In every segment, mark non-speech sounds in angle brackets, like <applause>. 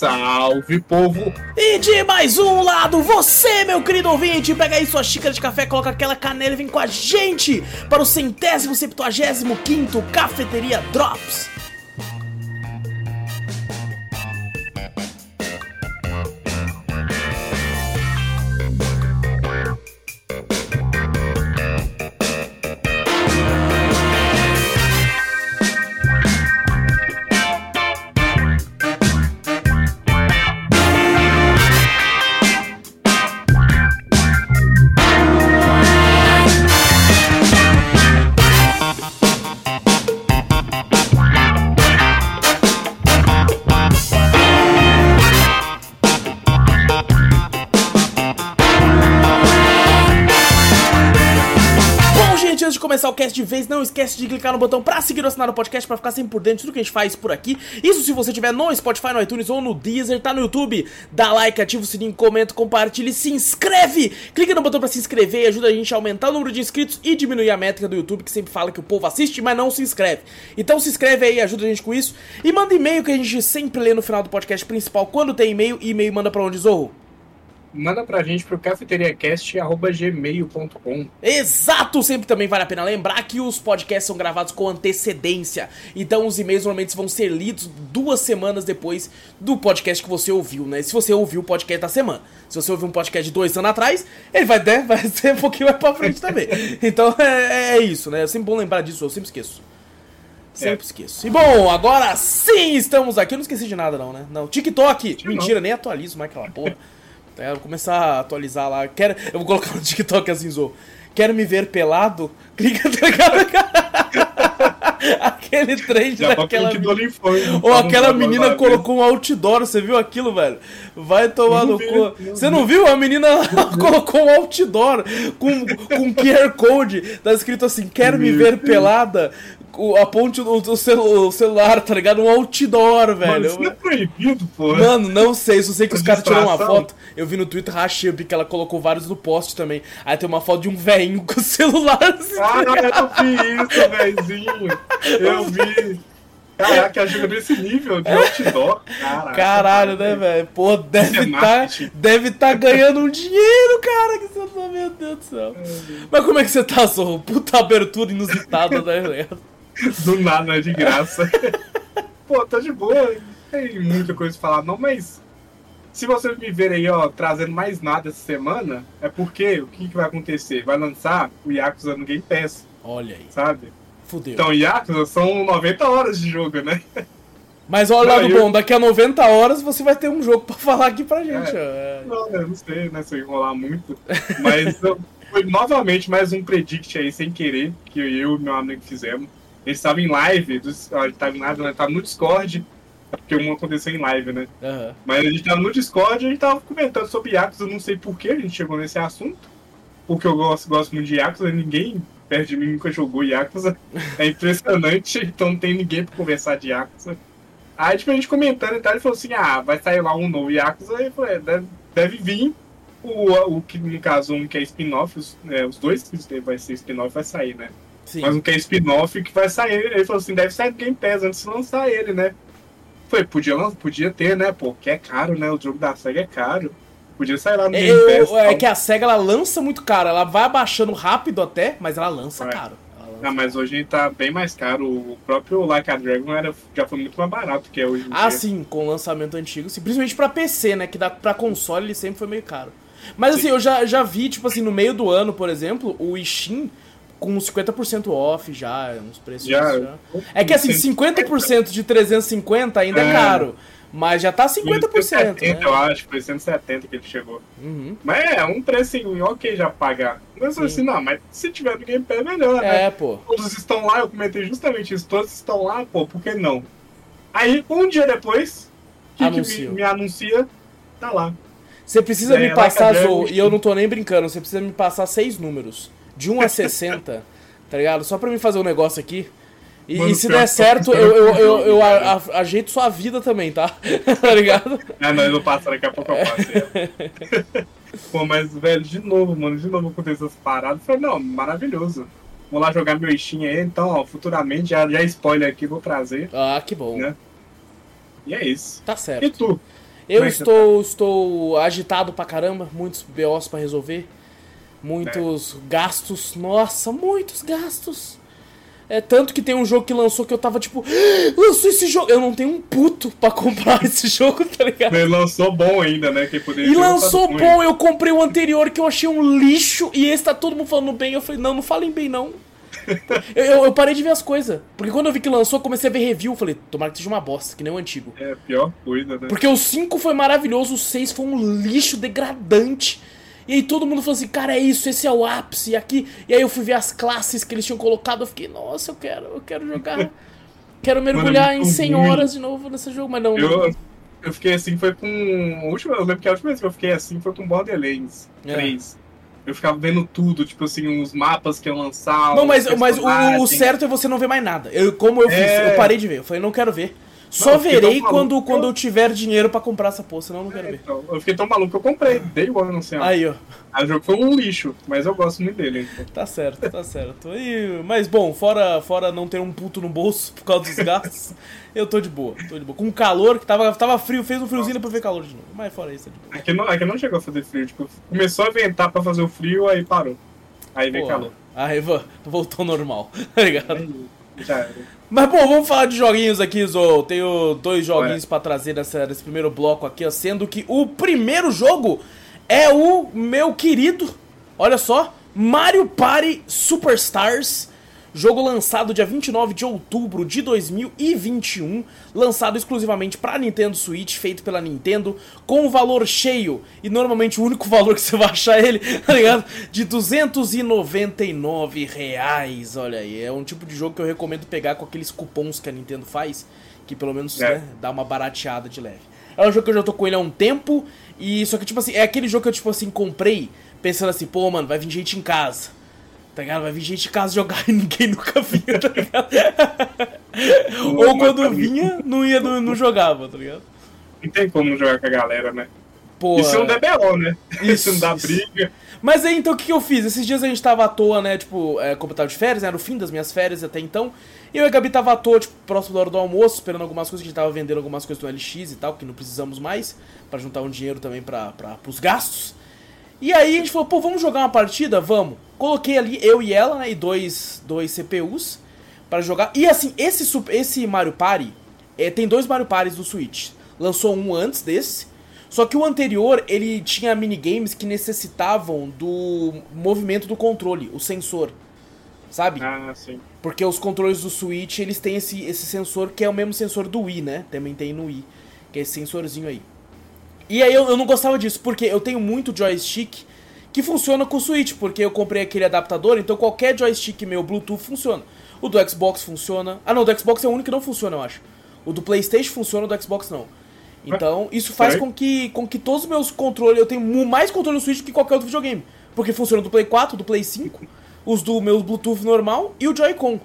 Salve, povo! E de mais um lado, você, meu querido ouvinte, pega aí sua xícara de café, coloca aquela canela e vem com a gente para o centésimo, septuagésimo quinto Cafeteria Drops. Antes de começar o cast de vez, não esquece de clicar no botão pra seguir ou assinar o podcast pra ficar sempre por dentro de tudo que a gente faz por aqui. Isso se você tiver no Spotify, no iTunes ou no Deezer, tá no YouTube. Dá like, ativa o sininho, comenta, compartilha e se inscreve. Clica no botão pra se inscrever e ajuda a gente a aumentar o número de inscritos e diminuir a métrica do YouTube, que sempre fala que o povo assiste, mas não se inscreve. Então se inscreve aí, ajuda a gente com isso. E manda e-mail que a gente sempre lê no final do podcast principal. Quando tem e-mail, e-mail manda pra onde, Zorro? Manda pra gente pro cafeteriacast.gmail.com Exato! Sempre também vale a pena lembrar que os podcasts são gravados com antecedência. Então os e-mails normalmente vão ser lidos duas semanas depois do podcast que você ouviu, né? Se você ouviu o podcast da semana. Se você ouviu um podcast de dois anos atrás, ele vai, né, vai <laughs> ser um pouquinho mais pra frente também. Então é, é isso, né? É sempre bom lembrar disso, eu sempre esqueço. Sempre É. esqueço. E bom, agora sim estamos aqui. Eu não esqueci de nada, não, né? Não, TikTok! Mentira, nem atualizo mais aquela porra. Tá, vou começar a atualizar lá. Quero, eu vou colocar no TikTok assim, Zo. Quero me ver pelado? <laughs> Clica, tá? <laughs> <laughs> Aquele trend Já daquela. do Olifone. Ou aquela menina colocou um outdoor, você viu aquilo, velho? Vai tomar Não no cu. não Você não viu? A menina colocou um outdoor com, com QR Code. Tá escrito assim: Quero me ver pelada. O- Aponte o, o celu- o celular, tá ligado? Um outdoor, Mano, velho. isso não é proibido, pô. Mano, não sei, só sei que os caras tiraram uma foto. Eu vi no Twitter, rachei, que ela colocou vários no post também. Aí tem uma foto de um velhinho com o <laughs> celular assim. Ah, eu vi isso, velhinho. Eu vi. Caraca, ajuda nesse nível de outdoor. Caraca, Caralho, né, velho? Pô, deve Isso é tá, deve tá ganhando um dinheiro, cara. Que você tá, meu Deus do céu. Mas como é que você tá, Zorro? Puta abertura inusitada, né? Do nada, de graça. Pô, tá de boa. Tem muita coisa pra falar, não, mas. Se vocês me verem aí, ó, trazendo mais nada essa semana, é porque o que, que vai acontecer? Vai lançar o Yakuza no Game Pass, Olha aí, sabe? Fudeu. Então, Yakuza são 90 horas de jogo, né? Mas olha o lado eu- bom, daqui a 90 horas você vai ter um jogo pra <laughs> falar aqui pra gente. ó. É. Não, eu não sei, né, se eu enrolar muito. Mas foi novamente mais um predict aí, sem querer, que eu e meu amigo fizemos. Ele estava em live, ele estava em live, né, tava no Discord, porque um aconteceu em live, né? Aham. Mas a gente tava no Discord e a gente tava comentando sobre Yakuza, eu não sei por que a gente chegou nesse assunto. Porque eu gosto, gosto muito de Yakuza, ninguém perto de mim nunca jogou Yakuza. É impressionante, então não tem ninguém pra conversar de Yakuza. Aí tipo, a gente comentando e tal, ele falou assim, ah, vai sair lá um novo Yakuza, e falei, é, deve, deve vir. O, o que no caso um que é spin-off, os, é, os dois que vai ser spin-off vai sair, né? Sim. Mas um que é spin-off que vai sair. Ele falou assim, deve sair do Game Pass antes de lançar ele, né? Foi, podia, podia ter, né? Pô, que é caro, né? O jogo da SEGA é caro. Podia sair lá no Game Eu- Pass. é que a SEGA ela lança muito caro, ela vai abaixando rápido até, mas ela lança Vai. caro. Ah, mas hoje tá bem mais caro. O próprio Like a Dragon era, já foi muito mais barato que é hoje Ah, dia. sim, com o lançamento antigo, sim, principalmente pra PC, né? Que dá pra console ele sempre foi meio caro. Mas assim, eu já, já vi, tipo assim, no meio do ano, por exemplo, o Steam com uns 50% off já, uns preços Já. já. É que assim, 50% de 350 ainda é É. caro, mas já tá 50%, 170, né? eu acho, foi 170 que ele chegou. Uhum. Mas é, um precinho ok já pagar. Mas Sim. assim, não, mas se tiver no Game Pass, melhor, né? É, pô. Todos estão lá, eu comentei justamente isso, todos estão lá, pô, por que não? Aí, um dia depois, que, que me, me anuncia, tá lá. Você precisa É, me passar, Zou, e eu não tô nem brincando, você precisa me passar seis números. De 1 a 60, <laughs> tá ligado? Só pra mim fazer um negócio aqui. E, Mano, e se der certo, eu eu, eu, eu, o a- a- ajeito sua vida também, tá? <laughs> tá ligado? Ah, não, eu não passo, daqui a pouco eu passo. <laughs> Pô, mas, velho, de novo, mano, de novo aconteceu essas paradas. Falei, não, maravilhoso. Vou lá jogar meu Steam aí, então, ó, futuramente, já, já spoiler aqui, vou trazer. Ah, que bom. Né? E é isso. Tá E certo. tu? Eu Como é que você estou, estou agitado pra caramba, muitos BOs pra resolver, muitos gastos, nossa, muitos gastos. É tanto que tem um jogo que lançou que eu tava tipo, "Ah, lançou esse jogo, eu não tenho um puto pra <laughs> comprar esse jogo, tá ligado? Ele lançou bom ainda, né? Quem poderia E lançou lançado ruim. bom, eu comprei o anterior que eu achei um lixo e esse tá todo mundo falando bem. Eu falei, não, não falem bem não. <laughs> eu, eu, eu parei de ver as coisas. Porque quando eu vi que lançou, eu comecei a ver review. eu Falei, tomara que seja uma bosta, que nem o antigo. É pior coisa, né? Porque o 5 foi maravilhoso, o 6 foi um lixo degradante. E aí todo mundo falou assim, cara, é isso, esse é o ápice, e aqui. E aí eu fui ver as classes que eles tinham colocado, eu fiquei, nossa, eu quero, eu quero jogar. Quero mergulhar Mano, é em muito 100 ruim. horas de novo nesse jogo, mas não. Eu, eu fiquei assim, foi com. última- eu lembro que a última vez que eu fiquei assim foi com Borderlands É. 3. Eu ficava vendo tudo, tipo assim, os mapas que iam lançar. Não, mas, mas o, o certo é você não ver mais nada. Eu, como eu fiz, É. eu parei de ver. Eu falei, não quero ver. Só fiquei verei quando, quando eu tiver dinheiro pra comprar essa porra, senão eu não quero É, ver. então, eu fiquei tão maluco que eu comprei, dei não sei. ó. Aí, ó. O jogo foi um lixo, mas eu gosto muito dele. então. Tá certo, tá certo. E, mas bom, fora, fora não ter um puto no bolso por causa dos gastos, <laughs> eu tô de boa, tô de boa. Com calor, que tava, tava frio, fez um friozinho depois ver calor de novo. Mas fora isso, é de boa. Aqui não, aqui não chegou a fazer frio, tipo, começou a ventar pra fazer o frio, aí parou. Aí veio calor. Aí vo- voltou ao normal, <laughs> tá ligado? Já era. Mas bom, vamos falar de joguinhos aqui, Zou. Tenho dois joguinhos pra trazer nessa, nesse primeiro bloco aqui, ó, sendo que o primeiro jogo é o meu querido, olha só, Mario Party Superstars. Jogo lançado dia 29 de outubro de 2021, lançado exclusivamente para Nintendo Switch, feito pela Nintendo, com o valor cheio, e normalmente o único <laughs> valor que você vai achar ele, tá ligado? De 299 reais, olha aí. É um tipo de jogo que eu recomendo pegar com aqueles cupons que a Nintendo faz, que pelo menos É. né, dá uma barateada de leve. É um jogo que eu já tô com ele há um tempo, e só que tipo assim, é aquele jogo que eu tipo assim, comprei, pensando assim, pô, mano, vai vir gente em casa. Tá ligado? Vai vir gente em casa jogar <laughs> e ninguém nunca vinha, tá ligado? Ou mas quando vinha, não ia, não, não jogava, tá ligado? Não tem como jogar com a galera, né? Pô, Isso não der BO, né? Isso, Isso não dá isso. briga. Mas aí então o que, que eu fiz? Esses dias a gente tava à toa, né? Tipo, é, como eu tava de férias, né, era o fim das minhas férias até então. E eu e a Gabi tava à toa, tipo, próximo da hora do almoço, esperando algumas coisas, que a gente tava vendendo algumas coisas do LX e tal, que não precisamos mais, pra juntar um dinheiro também pra, pra, pros gastos. E aí a gente falou, pô, vamos jogar uma partida? Vamos. Coloquei ali eu e ela, né? E dois, dois CPUs pra jogar. E assim, esse, esse Mario Party, é, tem dois Mario Parties do Switch. Lançou um antes desse. Só que o anterior, ele tinha minigames que necessitavam do movimento do controle, o sensor. Sabe? Ah, sim. Porque os controles do Switch, eles têm esse, esse sensor que é o mesmo sensor do Wii, né? Também tem no Wii, que é esse sensorzinho aí. E aí eu, eu não gostava disso, porque eu tenho muito joystick que funciona com o Switch, porque eu comprei aquele adaptador, então qualquer joystick meu Bluetooth funciona. O do Xbox funciona. Ah não, o do Xbox é o único que não funciona, eu acho. O do Playstation funciona, o do Xbox não. Então, isso faz com que, com que todos os meus controles, eu tenho mais controle no Switch do que qualquer outro videogame. Porque funciona do Play 4, do Play 5, os do meu Bluetooth normal e o Joy-Con.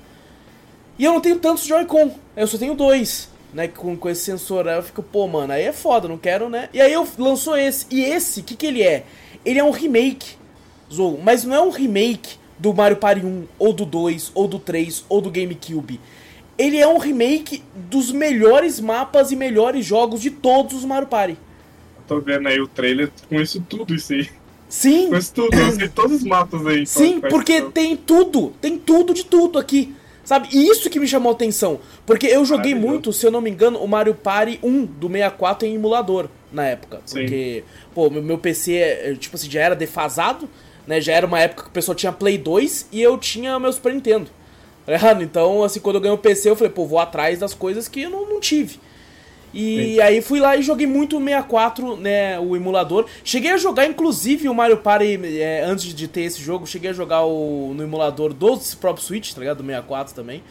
E eu não tenho tantos Joy-Con, eu só tenho dois, né, com, com esse sensor. Aí eu fico, pô, mano, aí é foda, não quero, né? E aí eu lançou esse. E esse, o que que ele é? Ele é um remake, Zou, mas não é um remake do Mario Party 1, ou do 2, ou do 3, ou do GameCube. Ele é um remake dos melhores mapas e melhores jogos de todos os Mario Party. Tô vendo aí o trailer com isso tudo, isso aí. Sim, Com isso tudo, eu sei todos os mapas aí. Sim, Qual- porque quais tem tudo, tem tudo de tudo aqui. Sabe? E isso que me chamou a atenção. Porque eu joguei muito, se eu não me engano, o Mario Party 1 do 64 em emulador na época. Sim. Porque, pô, meu, PC, é, é, tipo assim, já era defasado, né? Já era uma época que o pessoal tinha Play 2 e eu tinha meu Super Nintendo. Tá? Então, assim, quando eu ganhei o PC, eu falei, pô, vou atrás das coisas que eu não, não tive. E aí fui lá e joguei muito o 64, né, o emulador. Cheguei a jogar, inclusive, o Mario Party, é, antes de ter esse jogo, cheguei a jogar o, no emulador do próprio Switch, tá ligado? Do 64 também.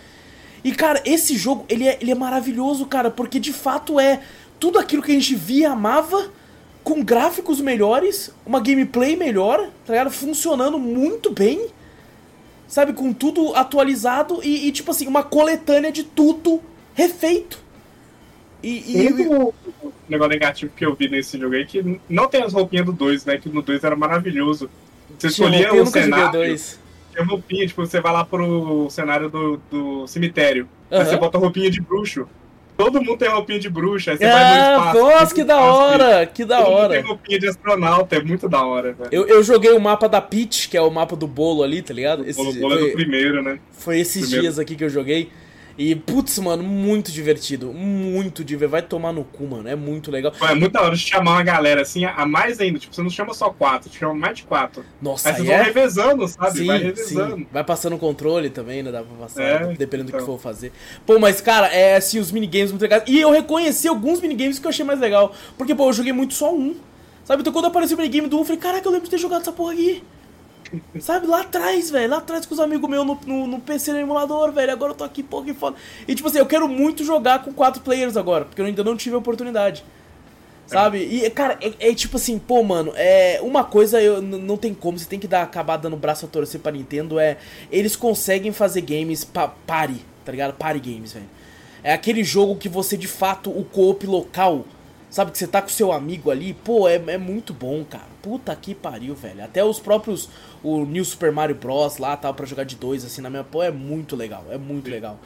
E, cara, esse jogo, ele é, ele é maravilhoso, cara, porque de fato é tudo aquilo que a gente via e amava, com gráficos melhores, uma gameplay melhor, tá ligado? Funcionando muito bem. sabe, com tudo atualizado e, e, tipo assim, uma coletânea de tudo refeito. E, e, e o negócio negativo que eu vi nesse jogo aí é que não tem as roupinhas do 2, né? Que no 2 era maravilhoso. Você escolhia o cenário. Tinha roupinha, tipo, você vai lá pro cenário do, do cemitério. Uhum. Aí você bota roupinha de bruxo. Todo mundo tem roupinha de bruxa, aí você ah, vai no ah, espaço. Nossa, que da hora! Que da Todo hora! tem roupinha de astronauta, é muito da hora, velho. Eu, eu joguei o mapa da Peach, que é o mapa do bolo ali, tá ligado? Esse, o bolo foi, é do primeiro, né? Foi esses primeiro. dias aqui que eu joguei. E, putz, mano, muito divertido. Muito divertido. Vai tomar no cu, mano. É muito legal. É muito da hora de chamar uma galera assim, a mais ainda. Tipo, você não chama só quatro, você chama mais de quatro. Nossa, Aí vocês é? vão revezando, sabe? Sim, vai revezando. Sim. Vai passando o controle também, né? Dá pra passar, é, dependendo então. do que então. for fazer. Pô, mas, cara, é assim, os minigames muito legais. E eu reconheci alguns minigames que eu achei mais legal. Porque, pô, eu joguei muito só um. Sabe? Então quando apareceu o minigame do um, eu falei, caraca, eu lembro de ter jogado essa porra aqui. Sabe, lá atrás, velho. Lá atrás com os amigos meus no, no, no, PC no emulador, velho. Agora eu tô aqui, pô, que foda. E tipo assim, eu quero muito jogar com quatro players agora, porque eu ainda não tive a oportunidade. Sabe? E, cara, é, é, tipo assim, pô, mano, é. Uma coisa eu não tem como, você tem que dar acabar dando braço a torcer pra Nintendo, é. Eles conseguem fazer games pa pare, tá ligado? Party games, velho. É aquele jogo que você, de fato, o co-op local Sabe que você tá com seu amigo ali, pô, é, é muito bom, cara. Puta que pariu, velho. Até os próprios. O New Super Mario Bros. lá, tal, pra jogar de dois, assim, na minha. Pô, é muito legal. É muito legal.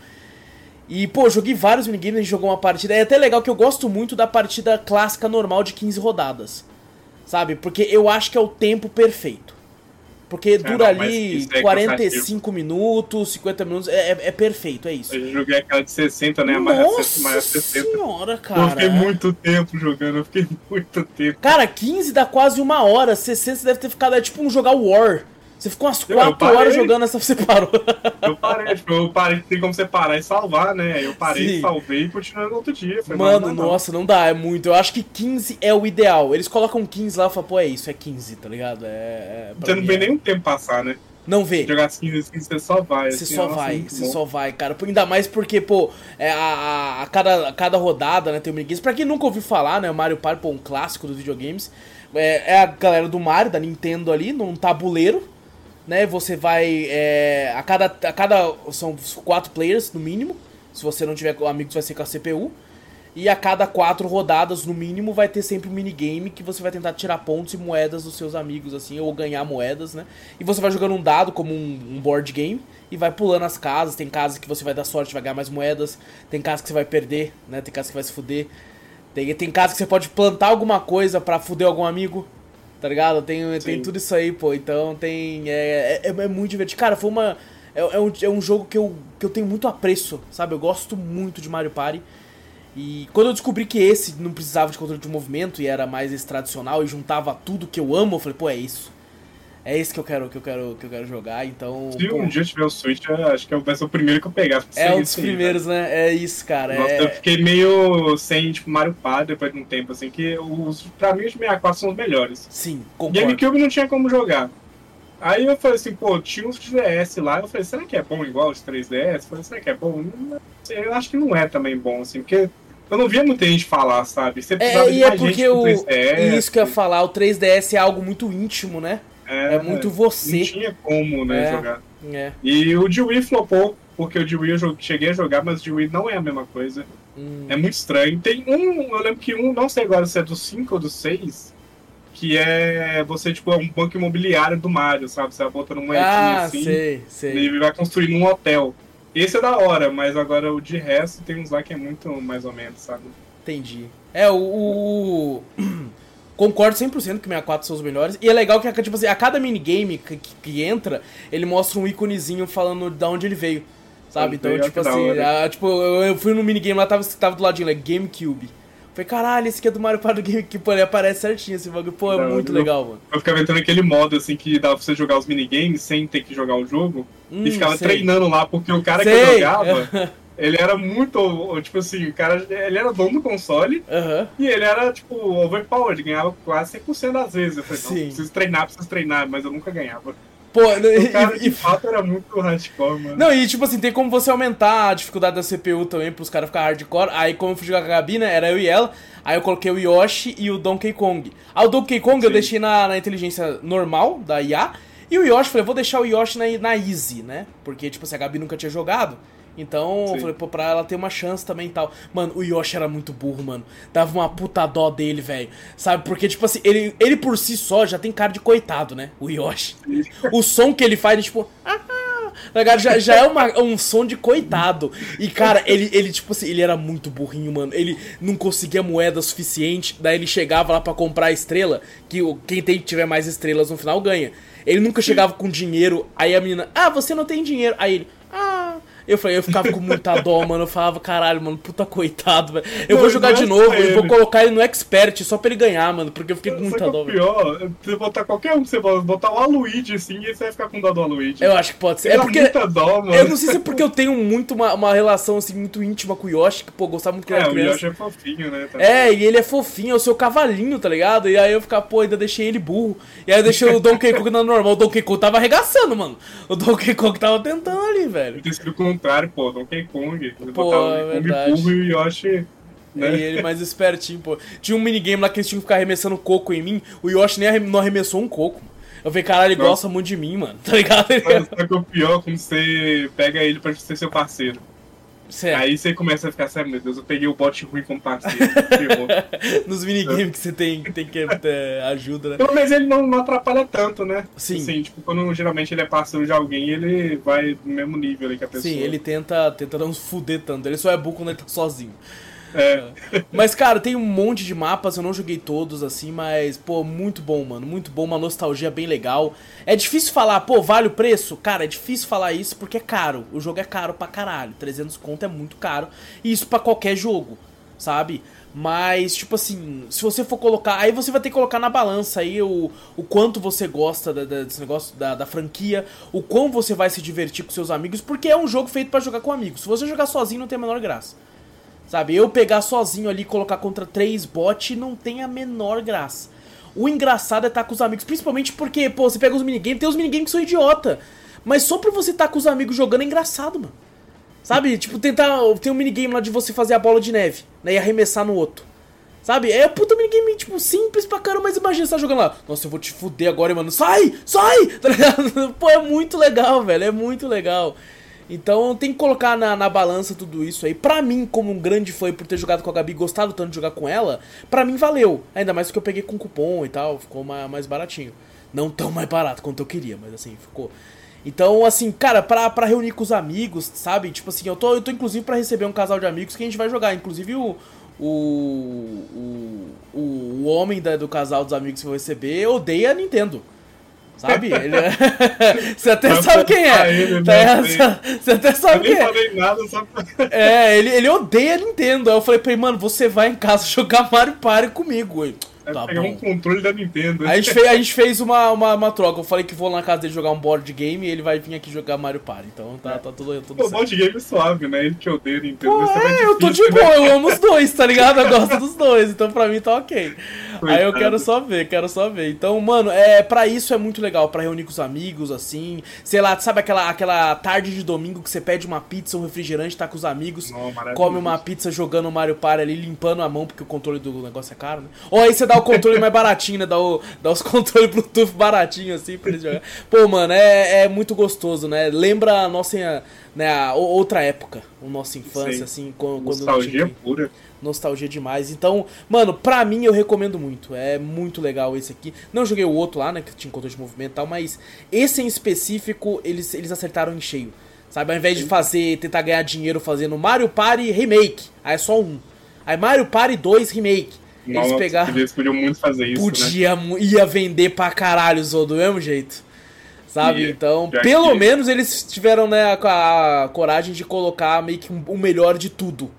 E, pô, joguei vários minigames, a gente jogou uma partida. É até legal que eu gosto muito da partida clássica normal de 15 rodadas. Sabe? Porque eu acho que é o tempo perfeito. Porque é, dura não, ali é 45 minutos, 50 minutos, é, é, é, perfeito, é isso. Eu joguei aquela de 60, né? Nossa mais 60. senhora, cara. Eu fiquei muito tempo jogando, eu fiquei <laughs> muito tempo. Cara, 15 dá quase uma hora, 60 você deve ter ficado, é tipo um jogar War. Você ficou umas 4 horas jogando essa, você parou. Eu parei, tipo, eu parei, tem como você parar e salvar, né? Eu parei, Sim. salvei e continuei no outro dia. Foi Mano, não, nossa, não dá, é muito. Eu acho que 15 é o ideal. Eles colocam 15 lá e falam, pô, é isso, é 15, tá ligado? É, é você não vê é... nenhum tempo passar, né? Não vê. Jogar 15, 15 você só vai. Você assim, só vai, você só vai, cara. Ainda mais porque, pô, é, a, a, cada, a cada rodada, né, tem o minigames. Pra quem nunca ouviu falar, né, o Mario Party, pô, um clássico dos videogames. É, é a galera do Mario, da Nintendo ali, num tabuleiro né? Você vai. É, a, cada, a cada. São quatro players, no mínimo. Se você não tiver amigos, vai ser com a CPU. E a cada quatro rodadas, no mínimo, vai ter sempre um minigame que você vai tentar tirar pontos e moedas dos seus amigos, assim, ou ganhar moedas, né? E você vai jogando um dado como um, um board game e vai pulando as casas. Tem casas que você vai dar sorte, vai ganhar mais moedas. Tem casas que você vai perder, né? Tem casas que vai se fuder. Tem, tem casas que você pode plantar alguma coisa para fuder algum amigo. Tá ligado? Tem, tem tudo isso aí, pô. Então tem. É, é, é muito divertido. Cara, foi uma. É, é, um, é um jogo que eu, que eu tenho muito apreço, sabe? Eu gosto muito de Mario Party. E quando eu descobri que esse não precisava de controle de movimento e era mais esse tradicional e juntava tudo que eu amo, eu falei, pô, é isso é esse que eu quero que eu quero que eu quero jogar, então. Se pô, um dia tiver o Switch, acho que vai ser o primeiro que eu pegar. É um dos primeiros, né? É isso, cara. Nossa, é... eu fiquei meio sem, tipo, Mario Party depois de um tempo, assim, que os, pra mim os 64 são os melhores. Sim, concordo. GameCube não tinha como jogar. Aí eu falei assim, pô, tinha uns 3DS lá, eu falei, será que é bom igual os 3DS? Eu falei, será que é bom? Eu acho que não é também bom, assim, porque eu não via muita gente falar, sabe? Você precisava é, e é porque o... 3DS. Isso que eu ia falar, o 3DS é algo muito íntimo, né? É, é muito você. Não tinha como, né, é, jogar. É. E o de Wii flopou, porque o de Wii eu cheguei a jogar, mas o de Wii não é a mesma coisa. Hum. É muito estranho. Tem um, eu lembro que um, não sei agora se é do 5 ou do 6, que é você, tipo, é um banco imobiliário do Mario, sabe? Você vai botando uma ah, assim sei, sei. e vai construindo um hotel. Esse é da hora, mas agora o de resto tem uns lá que é muito mais ou menos, sabe? Entendi. É, o... o... Concordo 100% que 64 são os melhores. E é legal que, tipo assim, a cada minigame que, que, que entra, ele mostra um íconezinho falando de onde ele veio. Sabe? Então, tipo assim, a, tipo, eu, eu, fui no minigame lá, tava, tava do ladinho, lá, GameCube. Falei, caralho, esse aqui é do Mario Party do GameCube. Pô, ele aparece certinho esse bagulho. Pô, é muito legal, mano. Eu ficava entrando naquele modo, assim, que dava pra você jogar os minigames sem ter que jogar o jogo. Hum, e ficava sei. treinando lá, porque o cara sei. que jogava. <laughs> Ele era muito, tipo assim, o cara, ele era dono do console uhum. e ele era, tipo, overpowered, ganhava quase 100% das vezes. Eu falei, Sim. não, preciso treinar, preciso treinar, mas eu nunca ganhava. Pô, o cara e, de fato era muito hardcore, mano. Não, e tipo assim, tem como você aumentar a dificuldade da CPU também pros caras ficar hardcore. Aí, como eu fui jogar com a Gabi, né? Era eu e ela. Aí eu coloquei o Yoshi e o Donkey Kong. Ah, o Donkey Kong Sim. eu deixei na, na inteligência normal da IA. E o Yoshi, falei, vou deixar o Yoshi na, na Easy, né? Porque, tipo assim, a Gabi nunca tinha jogado. Então, eu Sim. falei, pô, pra ela ter uma chance também e tal. Mano, o Yoshi era muito burro, mano. Dava uma puta dó dele, velho. Sabe? Porque, tipo assim, ele, ele por si só já tem cara de coitado, né? O Yoshi. <laughs> O som que ele faz, tipo. "Ah, ah", tá? Já, já é uma- um som de coitado. E, cara, ele, ele, tipo assim, ele era muito burrinho, mano. Ele não conseguia moeda suficiente. Daí ele chegava lá pra comprar a estrela. Que quem tem, tiver mais estrelas no final ganha. Ele nunca chegava com dinheiro. Aí a menina, ah, você não tem dinheiro. Aí ele. Eu falei, eu ficava com muita dó, mano. Eu falava, caralho, mano, puta coitado, velho. Eu Não, vou jogar é de só novo e vou colocar ele no expert só pra ele ganhar, mano. Porque eu fiquei com muita é dó, o velho. pior? Você botar qualquer um, você botar o Aluigi assim, e você vai ficar com dó do Aluigi. Eu acho que pode ser. Ele É porque. muita dó, mano. Eu não sei se é porque eu tenho muito uma, uma relação assim muito íntima com o Yoshi, que pô, eu gostava muito que ele É, era o criança. Yoshi é fofinho, né? Tá É, e ele é fofinho, é o seu cavalinho, tá ligado? E aí eu ficava, pô, ainda deixei ele burro. E aí eu deixei o Donkey Kong na normal. O Donkey Kong tava arregaçando, mano. O Donkey Kong tava tentando ali, velho. O contrário, pô, Donkey Kong. Pô, botar o é e o Yoshi. Né? E ele mais espertinho, pô. Tinha um minigame lá que eles tinham que ficar arremessando coco em mim. O Yoshi nem não arremessou um coco. Eu falei, caralho, ele Nossa. gosta muito de mim, mano. <laughs> Tá ligado? Sabe sabe que é o pior quando você pega ele pra ser seu parceiro. Certo. Aí você começa a ficar, sabe, meu Deus, eu peguei o bot ruim como parceiro. <laughs> Nos minigames que você tem, tem que ter ajuda, né? Pelo menos ele não, não atrapalha tanto, né? Sim. Assim, tipo, quando geralmente ele é parceiro de alguém, ele vai no mesmo nível ali que a pessoa. Sim, ele tenta, tenta não se fuder tanto. Ele só é burro quando ele tá sozinho. É. <laughs> Mas, cara, tem um monte de mapas, eu não joguei todos, assim, mas, pô, muito bom, mano. Muito bom, uma nostalgia bem legal. É difícil falar, pô, vale o preço? Cara, é difícil falar isso porque é caro. O jogo é caro pra caralho. 300 conto é muito caro. E isso pra qualquer jogo, sabe? Mas, tipo assim, se você for colocar. Aí você vai ter que colocar na balança aí o, o quanto você gosta da- da- desse negócio da, da franquia, o quão você vai se divertir com seus amigos, porque é um jogo feito pra jogar com amigos. Se você jogar sozinho, não tem a menor graça. Sabe, eu pegar sozinho ali colocar contra três bots não tem a menor graça. O engraçado é estar com os amigos, principalmente porque, pô, você pega os minigames, tem os minigames que são idiota. Mas só pra você estar com os amigos jogando é engraçado, mano. Sabe, tipo, tentar. Tem um minigame lá de você fazer a bola de neve, né? E arremessar no outro. Sabe? É puta minigame, tipo, simples pra caramba, mas imagina você tá jogando lá. Nossa, eu vou te fuder agora, mano. Sai! Sai! <laughs> Tá ligado? Pô, é muito legal, velho. É muito legal. Então tem que colocar na, na balança tudo isso aí. Pra mim, como um grande fã por ter jogado com a Gabi e gostado tanto de jogar com ela, pra mim valeu. Ainda mais porque eu peguei com cupom e tal, ficou ma- mais baratinho. Não tão mais barato quanto eu queria, mas assim, ficou. Então, assim, cara, pra, pra reunir com os amigos, sabe? Tipo assim, eu tô, eu tô inclusive pra receber um casal de amigos que a gente vai jogar. Inclusive o. O. O, o, o homem da- do casal dos amigos que eu vou receber odeia a Nintendo. Sabe? <laughs> Ele é- <laughs> Você até Vai sabe quem é. ele, Tá né? ligado? <laughs> Você até Eu sabe nem quem é. falei nada, só pra... É, ele, ele odeia a Nintendo. Aí eu falei pra ele, mano, você vai em casa jogar Mario Party comigo. Ele, tá pegar um bom. controle da Nintendo. A gente fez, a gente fez uma, uma, uma troca. Eu falei que vou lá na casa dele jogar um board game e ele vai vir aqui jogar Mario Party. Então tá, tá tudo, tudo Pô, board game suave, né? Ele que odeia a Nintendo. Pô, ser mais é, eu tô de difícil, boa, né? eu amo os dois, tá ligado? Eu gosto dos dois, então pra mim tá ok. Aí eu quero só ver, quero só ver. Então, mano, é, pra isso é muito legal, pra reunir com os amigos, assim. Sei lá, sabe aquela, aquela tarde de domingo que você pede uma pizza, um refrigerante, tá com os amigos, maravilhoso. come uma pizza jogando Mario Party ali, limpando a mão, porque o controle do negócio é caro, né? Ou aí você dá o controle mais baratinho, né? Dá, o, dá os <laughs> controles Bluetooth baratinho, assim, pra eles jogarem. Pô, mano, é, é muito gostoso, né? Lembra a nossa, né, a o- outra época, a nossa infância, Sim. assim, quando, Nostalgia pura. nostalgia demais. Então, mano, pra mim eu recomendo muito. É muito legal esse aqui. Não joguei o outro lá, né, que tinha controle de movimento e tal, mas esse em específico, eles, eles acertaram em cheio. Sabe, ao invés de fazer, tentar ganhar dinheiro fazendo Mario Party Remake, aí é só um. Aí Mario Party 2 Remake. Eles Nossa, pegaram. Eles podiam muito fazer isso, né? Podia, mu- ia vender pra caralho Zou, do mesmo jeito. Sabe? Então, pelo que- menos eles tiveram, né, a, a coragem de colocar meio que um- o melhor de tudo.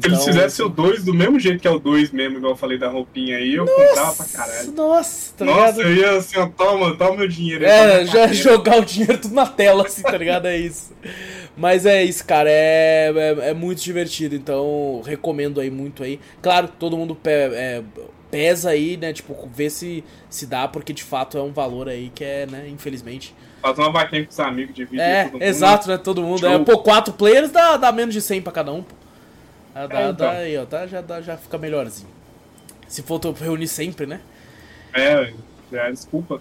Se eles Então, fizessem o 2 do mesmo jeito que é o 2 mesmo, igual eu falei da roupinha aí, eu comprava pra caralho. Nossa, tá Nossa, ligado? eu ia assim, ó, toma, toma meu dinheiro. aí, É, já jogar o dinheiro tudo na tela, assim, tá ligado? É isso. Mas é isso, cara, é, é, é muito divertido, então recomendo aí muito aí. Claro, todo mundo é, pesa aí, né, tipo, vê se, se dá, porque de fato é um valor aí que é, né, infelizmente. Faz uma vaquinha com os amigos, divide É, todo mundo. exato, né, todo mundo. É, pô, quatro players dá, dá menos de 100 pra cada um, pô. Dá, É, então. dá aí, ó, tá, já, dá, já fica melhorzinho. Se for reunir sempre, né? É, já, desculpa.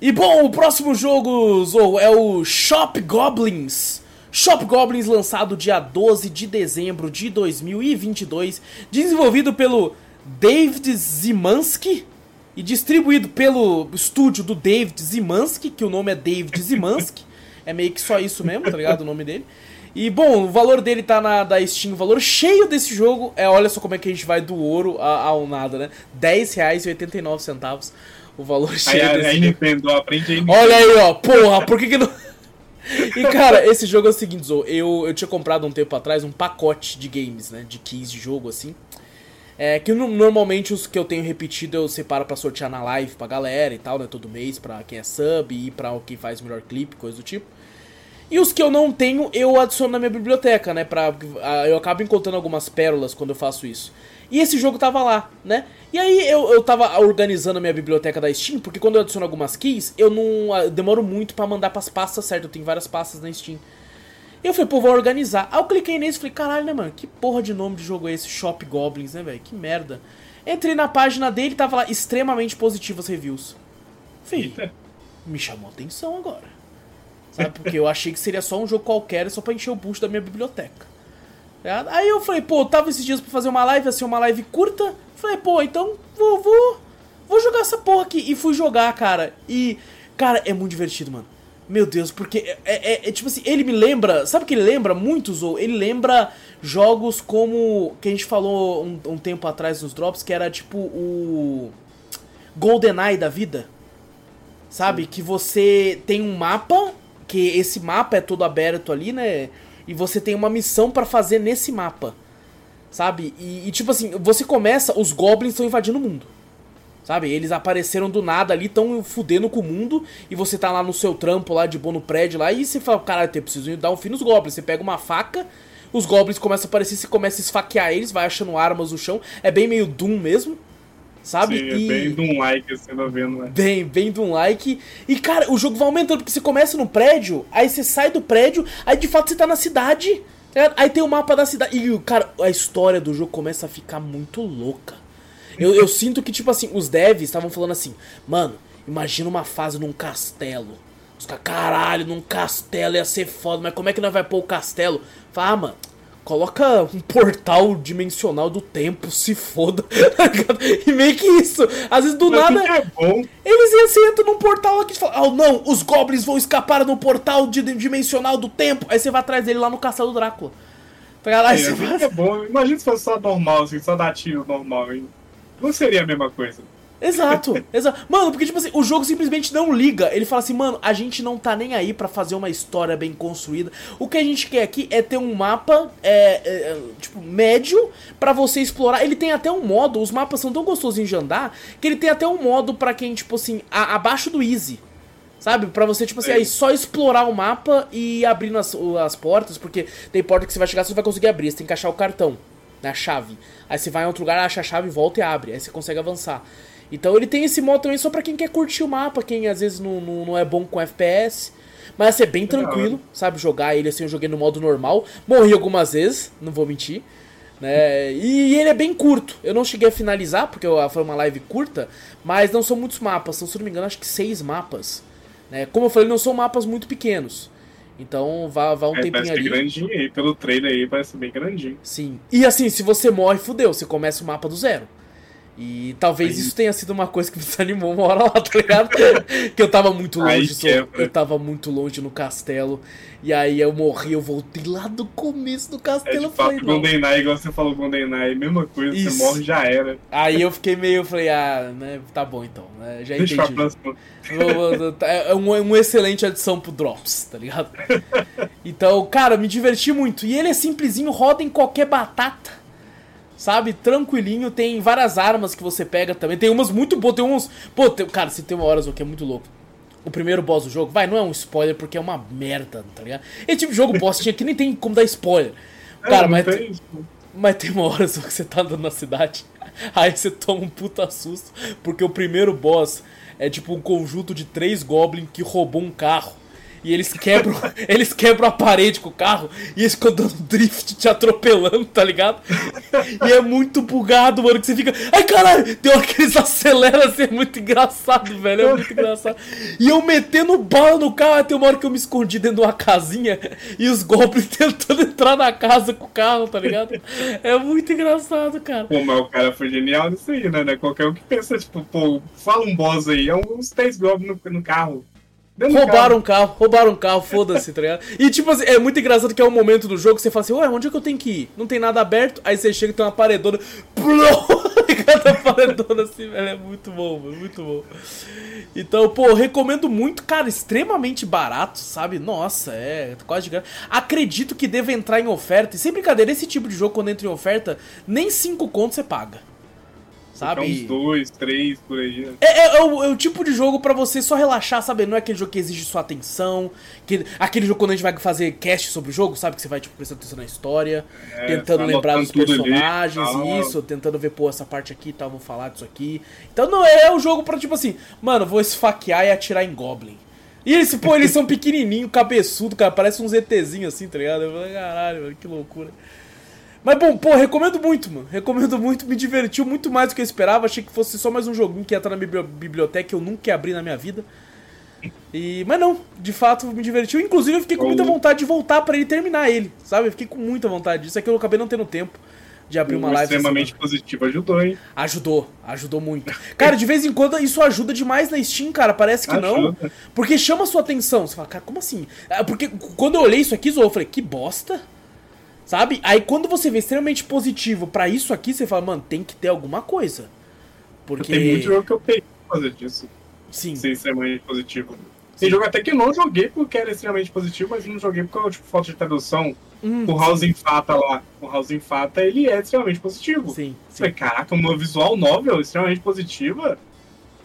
E bom, o próximo jogo, é o Shop Goblins. Shop Goblins lançado dia 12 de dezembro de 2022, desenvolvido pelo David Zimansky e distribuído pelo estúdio do David Zimansky, que o nome é David Zimansky. é meio que só isso mesmo, tá ligado? O nome dele. E bom, o valor dele tá na da Steam, o valor cheio desse jogo é, olha só como é que a gente vai do ouro ao nada, né? R$10,89 o valor cheio aí, desse aí, jogo. Nintendo, aprende aí. Olha aí, ó, porra, por que que não... E cara, esse jogo é o seguinte, eu, eu tinha comprado um tempo atrás um pacote de games, né, de keys de jogo, assim. É, que normalmente os que eu tenho repetido eu separo pra sortear na live pra galera e tal, né, todo mês, pra quem é sub e pra quem faz o melhor clipe, coisa do tipo. E os que eu não tenho, eu adiciono na minha biblioteca, né? Pra, eu acabo encontrando algumas pérolas quando eu faço isso. E esse jogo tava lá, né? E aí eu, eu tava organizando a minha biblioteca da Steam, porque quando eu adiciono algumas keys, eu não eu demoro muito para mandar pras pastas certo. Eu tenho várias pastas na Steam. Eu falei, pô, vou organizar. Aí eu cliquei nesse e falei, caralho, né, mano? Que porra de nome de jogo é esse? Shop Goblins, né, velho? Que merda. Entrei na página dele tava lá extremamente positivas reviews. Falei, me chamou atenção agora. Sabe? Porque eu achei que seria só um jogo qualquer, só pra encher o bucho da minha biblioteca. Aí eu falei, pô, tava esses dias pra fazer uma live, assim, uma live curta. Falei, pô, então vou, vou, vou jogar essa porra aqui. E fui jogar, cara. E, cara, é muito divertido, mano. Meu Deus, porque é, é, é tipo assim, ele me lembra. Sabe o que ele lembra muito, Zou? Ele lembra jogos como. que a gente falou um, um tempo atrás nos drops, que era tipo o. GoldenEye da vida. Sabe? Que você tem um mapa que esse mapa é todo aberto ali, né? E você tem uma missão para fazer nesse mapa. Sabe? E, e, tipo assim, você começa, os goblins estão invadindo o mundo. Sabe? Eles apareceram do nada ali, estão fudendo com o mundo. E você tá lá no seu trampo lá de boa no prédio lá. E você fala, caralho, eu preciso dar um fim nos goblins. Você pega uma faca, os goblins começam a aparecer, você começa a esfaquear eles, vai achando armas no chão. É bem meio Doom mesmo sabe? Sim, é bem de um like você tá vendo, né? Bem, bem de um like. E, cara, o jogo vai aumentando, porque você começa no prédio, aí você sai do prédio, aí de fato você tá na cidade, tá aí tem o mapa da cidade. E, cara, a história do jogo começa a ficar muito louca. Eu, eu sinto que, tipo assim, os devs estavam falando assim, mano, imagina uma fase num castelo. Os caras, caralho, num castelo ia ser foda, mas como é que nós vai pôr o castelo? Fala, ah, mano, Coloca um portal dimensional do tempo, se foda. <laughs> e meio que isso. Às vezes do Mas nada. É eles iam se entram num portal aqui e falam: Oh não, os goblins vão escapar no portal dimensional do tempo. Aí você vai atrás dele lá no castelo do Drácula. Tá é, é, vai... é bom. Imagina se fosse só normal, assim, só tiro normal. Hein? Não seria a mesma coisa. Exato, <laughs> exato. Mano, porque, tipo assim, o jogo simplesmente não liga. Ele fala assim, mano, a gente não tá nem aí para fazer uma história bem construída. O que a gente quer aqui é ter um mapa, é, é tipo, médio para você explorar. Ele tem até um modo, os mapas são tão gostosinhos de andar, que ele tem até um modo para quem, tipo assim, a, abaixo do easy. Sabe? Pra você, tipo assim, é. aí só explorar o mapa e abrir as, as portas, porque tem porta que você vai chegar, você não vai conseguir abrir, você tem que achar o cartão, na chave. Aí você vai em outro lugar, acha a chave, volta e abre. Aí você consegue avançar. Então ele tem esse modo também só pra quem quer curtir o mapa, quem às vezes não, não, não é bom com FPS. Mas assim, é bem tranquilo, sabe? Jogar ele assim, eu joguei no modo normal. Morri algumas vezes, não vou mentir. Né? E ele é bem curto. Eu não cheguei a finalizar, porque foi uma live curta, mas não são muitos mapas. São, se não me engano, acho que seis mapas. Né? Como eu falei, não são mapas muito pequenos. Então vá, vá um é, tempinho parece ali. grandinho aí, pelo trailer aí parece bem grandinho. Sim. E assim, se você morre, fudeu, você começa o mapa do zero. E talvez aí. isso tenha sido uma coisa que me <laughs> desanimou uma hora lá, tá ligado? <laughs> que eu tava muito longe, só, eu tava muito longe no castelo. E aí eu morri, eu voltei lá do começo do castelo. É, de fato, GoldenEye, igual você falou GoldenEye, mesma coisa, isso. você morre, já era. Aí eu fiquei meio, falei, ah, né, tá bom então, né, já Deixa entendi. Tá, é uma, uma excelente adição pro Drops, tá ligado? <laughs> Então, cara, me diverti muito. E ele é simplesinho, roda em qualquer batata sabe? Tranquilinho, tem várias armas que você pega também. Tem umas muito boas, tem uns. Pô, tem... cara, se tem uma hora que é muito louco. O primeiro boss do jogo, vai, não é um spoiler porque é uma merda, tá ligado? Esse tipo jogo boss tinha que nem tem como dar spoiler. É, cara, mas, tem, mas tem uma hora só que você tá andando na cidade, <laughs> aí você toma um puta susto, porque o primeiro boss é tipo um conjunto de três goblins que roubou um carro. E eles quebram, <laughs> eles quebram a parede com o carro e eles ficam dando drift te atropelando, tá ligado? E é muito bugado, mano, que você fica. Ai caralho! Tem hora que eles aceleram assim, é muito engraçado, velho. É muito engraçado. E eu metendo bala no carro, tem uma hora que eu me escondi dentro de uma casinha e os goblins <laughs> tentando entrar na casa com o carro, tá ligado? É muito engraçado, cara. Pô, mas o cara foi genial nisso aí, né? Qualquer um que pensa, tipo, pô, fala um boss aí, é uns três goblins no, no carro. Roubaram um carro, roubaram um carro, foda-se, tá ligado? E tipo assim, é muito engraçado que é um momento do jogo que você fala assim, ué, onde é que eu tenho que ir? Não tem nada aberto, aí você chega e tem uma paredona. <laughs> Cada paredona assim, velho, é muito bom, mano, muito bom. Então, pô, recomendo muito, cara, extremamente barato, sabe? Nossa, é quase de graça. Acredito que deve entrar em oferta. E sem brincadeira, esse tipo de jogo, quando entra em oferta, nem 5 contos você paga sabe? uns dois, três por aí. Né? É, é, é, o, é, o, tipo de jogo para você só relaxar, sabe? Não é aquele jogo que exige sua atenção. Que, aquele jogo quando a gente vai fazer cast sobre o jogo, sabe? Que você vai, tipo, prestando atenção na história, é, tentando lembrar dos personagens, ali, isso, tentando ver, pô, essa parte aqui tá, vou falar disso aqui. Então não é, é o jogo pra, tipo assim, mano, vou esfaquear e atirar em Goblin. E eles, pô, eles são <laughs> pequenininho, cabeçudo, cara, parece um ZTzinho assim, tá ligado? Eu falei, caralho, mano, que loucura. Mas bom, pô, recomendo muito, mano. Recomendo muito, me divertiu muito mais do que eu esperava. Achei que fosse só mais um joguinho que ia estar na biblioteca que eu nunca abri na minha vida. E, mas não, de fato me divertiu. Inclusive eu fiquei com muita vontade de voltar para ele terminar ele, sabe? Eu fiquei com muita vontade disso. É que eu acabei não tendo tempo de abrir uma live. Extremamente positivo ajudou, hein? Ajudou, ajudou muito. Cara, de vez em quando isso ajuda demais na Steam, cara. Parece que ajuda. não. Porque chama sua atenção. Você fala, cara, como assim? É, porque quando eu olhei isso aqui, eu falei, que bosta. Sabe? Aí quando você vê extremamente positivo para isso aqui, você fala, mano, tem que ter alguma coisa. Porque. Tem muito jogo que eu peguei por causa disso. Sim. Ser extremamente positivo. Tem jogo até que eu não joguei porque era extremamente positivo, mas não joguei porque tipo, falta de tradução. Hum, o House Fata lá. O House Fata, ele é extremamente positivo. Sim. Você falei, caraca, uma visual novel extremamente positiva?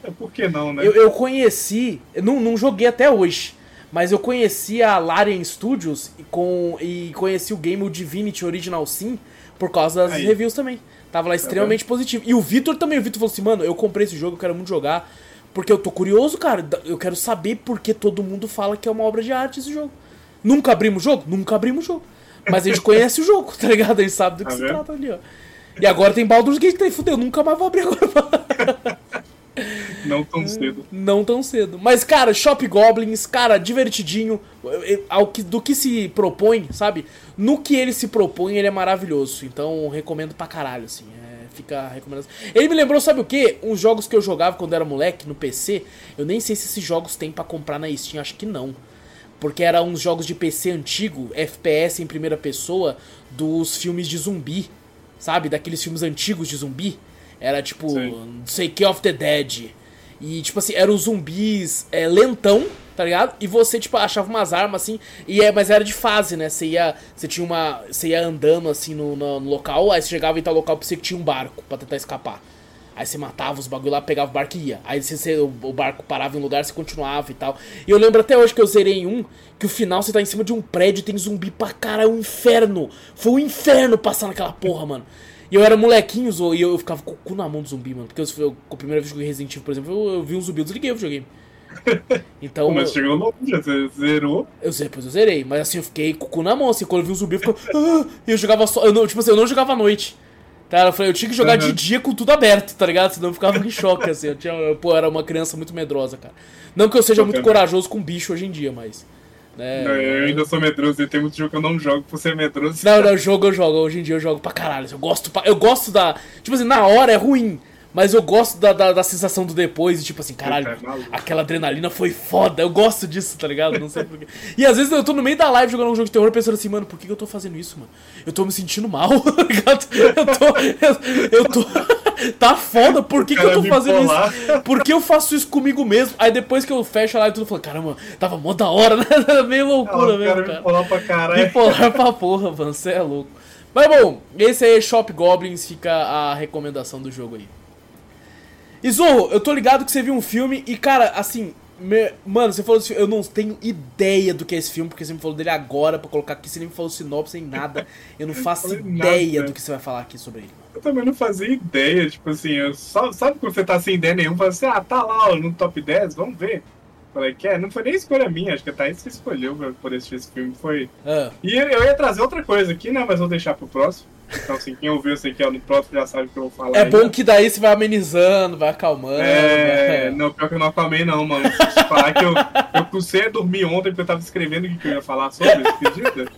É, por que não, né? Eu, eu conheci, eu não, não joguei até hoje. Mas eu conheci a Larian Studios e, com, e conheci o game o Divinity Original Sim por causa das Aí. reviews também. Tava lá tá extremamente positivo. E o Vitor também, o Vitor falou assim, mano, eu comprei esse jogo, eu quero muito jogar. Porque eu tô curioso, cara. Eu quero saber por que todo mundo fala que é uma obra de arte esse jogo. Nunca abrimos o jogo? Nunca abrimos o jogo. Mas a gente conhece o jogo, <laughs> tá ligado? A gente sabe do que tá se trata ali, ó. E agora tem Baldur's Gate, tá fudeu, nunca mais vou abrir agora. <laughs> Não tão cedo. Não tão cedo. Mas, cara, Shop Goblins, cara, divertidinho. Ao que, do que se propõe, sabe? No que ele se propõe, ele é maravilhoso. Então, recomendo pra caralho, assim. É, fica a recomendação. Ele me lembrou, sabe o que? Uns jogos que eu jogava quando era moleque no PC. Eu nem sei se esses jogos tem para comprar na Steam, acho que não. Porque eram uns jogos de PC antigo, FPS em primeira pessoa, dos filmes de zumbi. Sabe? Daqueles filmes antigos de zumbi. Era tipo, Sim. sei que of the Dead. E, tipo assim, eram zumbis é, lentão, tá ligado? E você, tipo, achava umas armas assim. E é, mas era de fase, né? Você ia. Você tinha uma. Você ia andando assim no, no, no local, aí você chegava em tal local pra você que tinha um barco pra tentar escapar. Aí você matava os bagulho lá, pegava o barco e ia. Aí você, o, o barco parava em um lugar, você continuava e tal. E eu lembro até hoje que eu zerei em um, que o final você tá em cima de um prédio e tem zumbi pra caralho, é um inferno. Foi um inferno passar naquela porra, mano. E eu era molequinho, e eu, ficava com o cu na mão do zumbi, mano. Porque eu, eu, a primeira vez que eu joguei Resident Evil, por exemplo, eu, eu vi um zumbi, eu desliguei o videogame. <laughs> Então. mas chegou no já você zerou? Eu depois eu zerei, mas assim, eu fiquei com o cu na mão, assim, quando eu vi um zumbi, eu ficava. Ah! e eu jogava só. Eu não, tipo assim, eu não jogava à noite. Tá? Eu falei, eu tinha que jogar uhum. de dia com tudo aberto, tá ligado? Senão eu ficava em choque, assim. Eu tinha, eu, pô, eu era uma criança muito medrosa, cara. Não que eu seja muito corajoso com bicho hoje em dia, mas. Né? Não, eu ainda sou medroso e tem muito jogo que eu não jogo por ser medroso. Não, não, jogo eu jogo. Hoje em dia eu jogo pra caralho. Eu gosto, pra... eu gosto da. Tipo assim, na hora é ruim. Mas eu gosto da, da, da sensação do depois, e tipo assim, caralho, é aquela adrenalina foi foda. Eu gosto disso, tá ligado? Não sei porquê. E às vezes eu tô no meio da live jogando um jogo de terror pensando assim, mano, por que, que eu tô fazendo isso, mano? Eu tô me sentindo mal, <laughs> tá ligado? Eu tô. Eu, eu tô. <laughs> tá foda, por que, que eu tô fazendo isso? <laughs> Por que eu faço isso comigo mesmo? Aí depois que eu fecho a live, tudo fala, caramba, tava mó da hora, <laughs> né? Meio loucura mesmo, cara. Bipolar pra caralho. Bipolar pra porra, mano, você é louco. Mas bom, esse aí é Shop Goblins, fica a recomendação do jogo aí. Zorro, eu tô ligado que você viu um filme e, cara, assim, me... mano, você falou desse filme, eu não tenho ideia do que é esse filme, porque você me falou dele agora pra colocar aqui, você nem me falou sinopse nem nada. Eu não faço ideia nada. do que você vai falar aqui sobre ele. Eu também não fazia ideia, tipo assim, eu só, sabe quando você tá sem ideia nenhuma, fala assim, ah, tá lá ó, no top 10, vamos ver. É que é? Não foi nem escolha minha, acho que a Thaís que escolheu pra poder assistir esse filme. Foi. Ah, E eu ia trazer outra coisa aqui, né? Mas vou deixar pro próximo. Então, assim, quem ouviu isso aqui ó, no próximo já sabe o que eu vou falar. é aí. bom que daí você vai amenizando, vai acalmando. É, vai- não, pior que eu não acalmei não, mano. Deixa eu te falar que eu, eu custei a dormir ontem porque eu tava escrevendo o que que eu ia falar sobre, você acredita?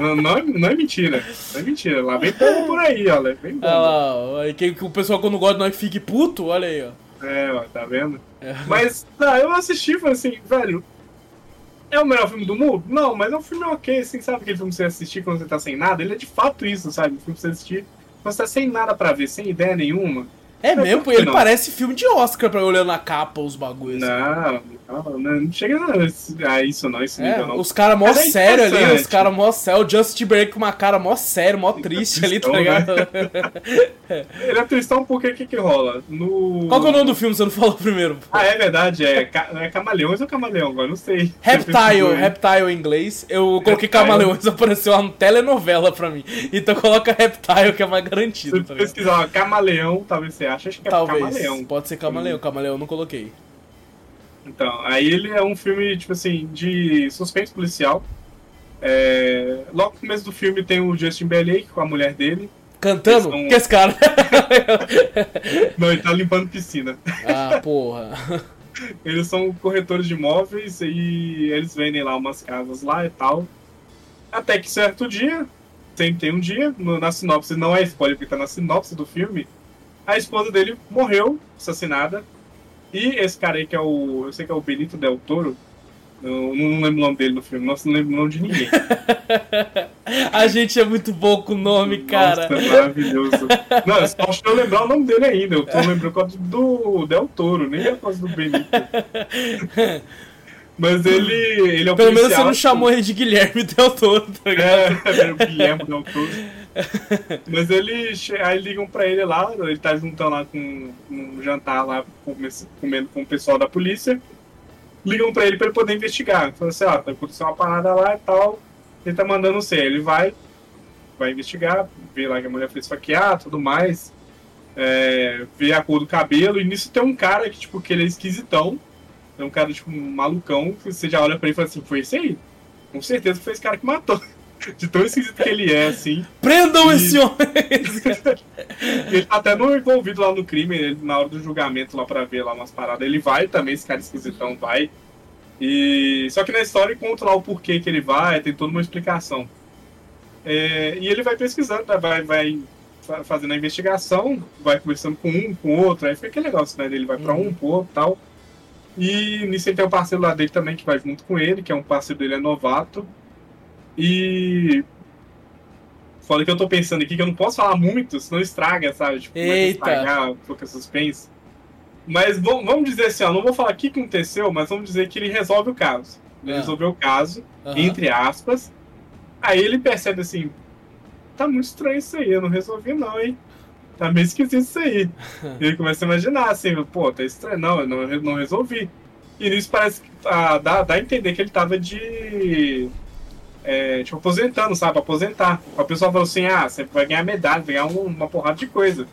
Não, não, é- não é mentira, não é mentira. Lá vem povo por aí, vem Olha lá, ó, aí que, que o pessoal quando gosta de nós fique puto, olha aí, ó. É, ó, tá vendo? É. Mas, tá, eu assisti e falei assim, velho, é o melhor filme do mundo? Não, mas é um filme ok, assim, sabe aquele filme que você assistir quando você tá sem nada? Ele é de fato isso, sabe? Um filme que você assistir quando você tá sem nada pra ver, sem ideia nenhuma. É Mas mesmo, ele não? parece filme de Oscar pra olhando na capa os bagulhos. Não, não, não, não chega a isso não, esse É, nível não. os caras mó é sério ali, os caras mó sério, o Justin Timberlake com uma cara mó sério, mó triste ali, tá ligado? <laughs> Ele é tristão porque o que que rola? No... Qual que é o nome do filme, você não falou primeiro? Ah, é verdade, é, ca... é Camaleões ou Camaleão? Agora não sei. Reptile, <laughs> Reptile em inglês. Eu coloquei Reptile. Camaleões, <laughs> apareceu uma telenovela pra mim. Então coloca Reptile, que é mais Se garantido, tá você ligado? pesquisar ó, Camaleão, talvez você ache, acho que é Talvez. Camaleão. Pode ser Camaleão, Camaleão eu não coloquei. Então, aí ele é um filme, tipo assim, de suspense policial. É... Logo no começo do filme tem o Justin Timberlake com a mulher dele. Cantando? Eles são- Que esse cara? <laughs> Não, ele tá limpando piscina. ah, porra. <laughs> Eles são corretores de imóveis e eles vendem lá umas casas lá e tal. Até que certo dia, sempre tem um dia, na sinopse não é spoiler porque tá na sinopse do filme, a esposa dele morreu, assassinada. E esse cara aí que é o. Eu sei que é o Benito Del Toro. Eu não lembro o nome dele no filme, nossa, não lembro o nome de ninguém. <laughs> A gente é muito bom com o nome, cara. Nossa, maravilhoso. Não, eu só acho que eu lembrar o nome dele ainda. Eu tô lembrando por causa do Del Toro, nem por causa do Benito. <laughs> Mas ele, ele é o Pelo menos você não chamou ele de Guilherme <laughs> Del Toro, tá ligado? É, é o Guilherme Del Toro. <laughs> Mas ele, aí ligam pra ele lá, ele tá juntando lá com um jantar lá, come- comendo com o pessoal da polícia. Ligam pra ele pra ele poder investigar. Falam assim, ó, tá acontecendo uma parada lá e tal. Ele tá mandando você. Ele vai, vai investigar, vê lá que a mulher foi esfaquear, tudo mais. É, vê a cor do cabelo. E nisso tem um cara que, tipo, que ele é esquisitão. É um cara, tipo, um malucão. Que você já olha pra ele e fala assim, foi esse aí? Com certeza foi esse cara que matou. <laughs> De tão esquisito que ele é, assim. Prendam E- esse homem! <laughs> ele tá até no, envolvido lá no crime, ele, na hora do julgamento lá pra ver lá umas paradas. Ele vai também, esse cara esquisitão vai. E só que na história conta lá o porquê que ele vai, tem toda uma explicação. É, e ele vai pesquisando, né, vai, vai fa- fazendo a investigação, vai conversando com um, com outro, aí fica aquele negócio, né? Ele vai pra um, pro outro e tal. E nisso ele tem um parceiro lá dele também que vai junto com ele, que é um parceiro dele, é novato. E. Fala que eu tô pensando aqui que eu não posso falar muito, senão estraga, sabe? Tipo, começa a Eita. estragar, fica suspense. Mas vamos, dizer assim, ó, não vou falar o que aconteceu, mas vamos dizer que ele resolve o caso. Ele Ah. resolveu o caso, Aham. entre aspas. Aí ele percebe assim, tá muito estranho isso aí, eu não resolvi não, hein? Tá meio esquisito isso aí. E <laughs> ele começa a imaginar assim, pô, tá estranho, não, eu não, eu não resolvi. E nisso parece que ah, dá, dá a entender que ele tava de. É, tipo, aposentando, sabe? Aposentar. A pessoa falou assim: ah, você vai ganhar medalha, vai ganhar um- uma porrada de coisa.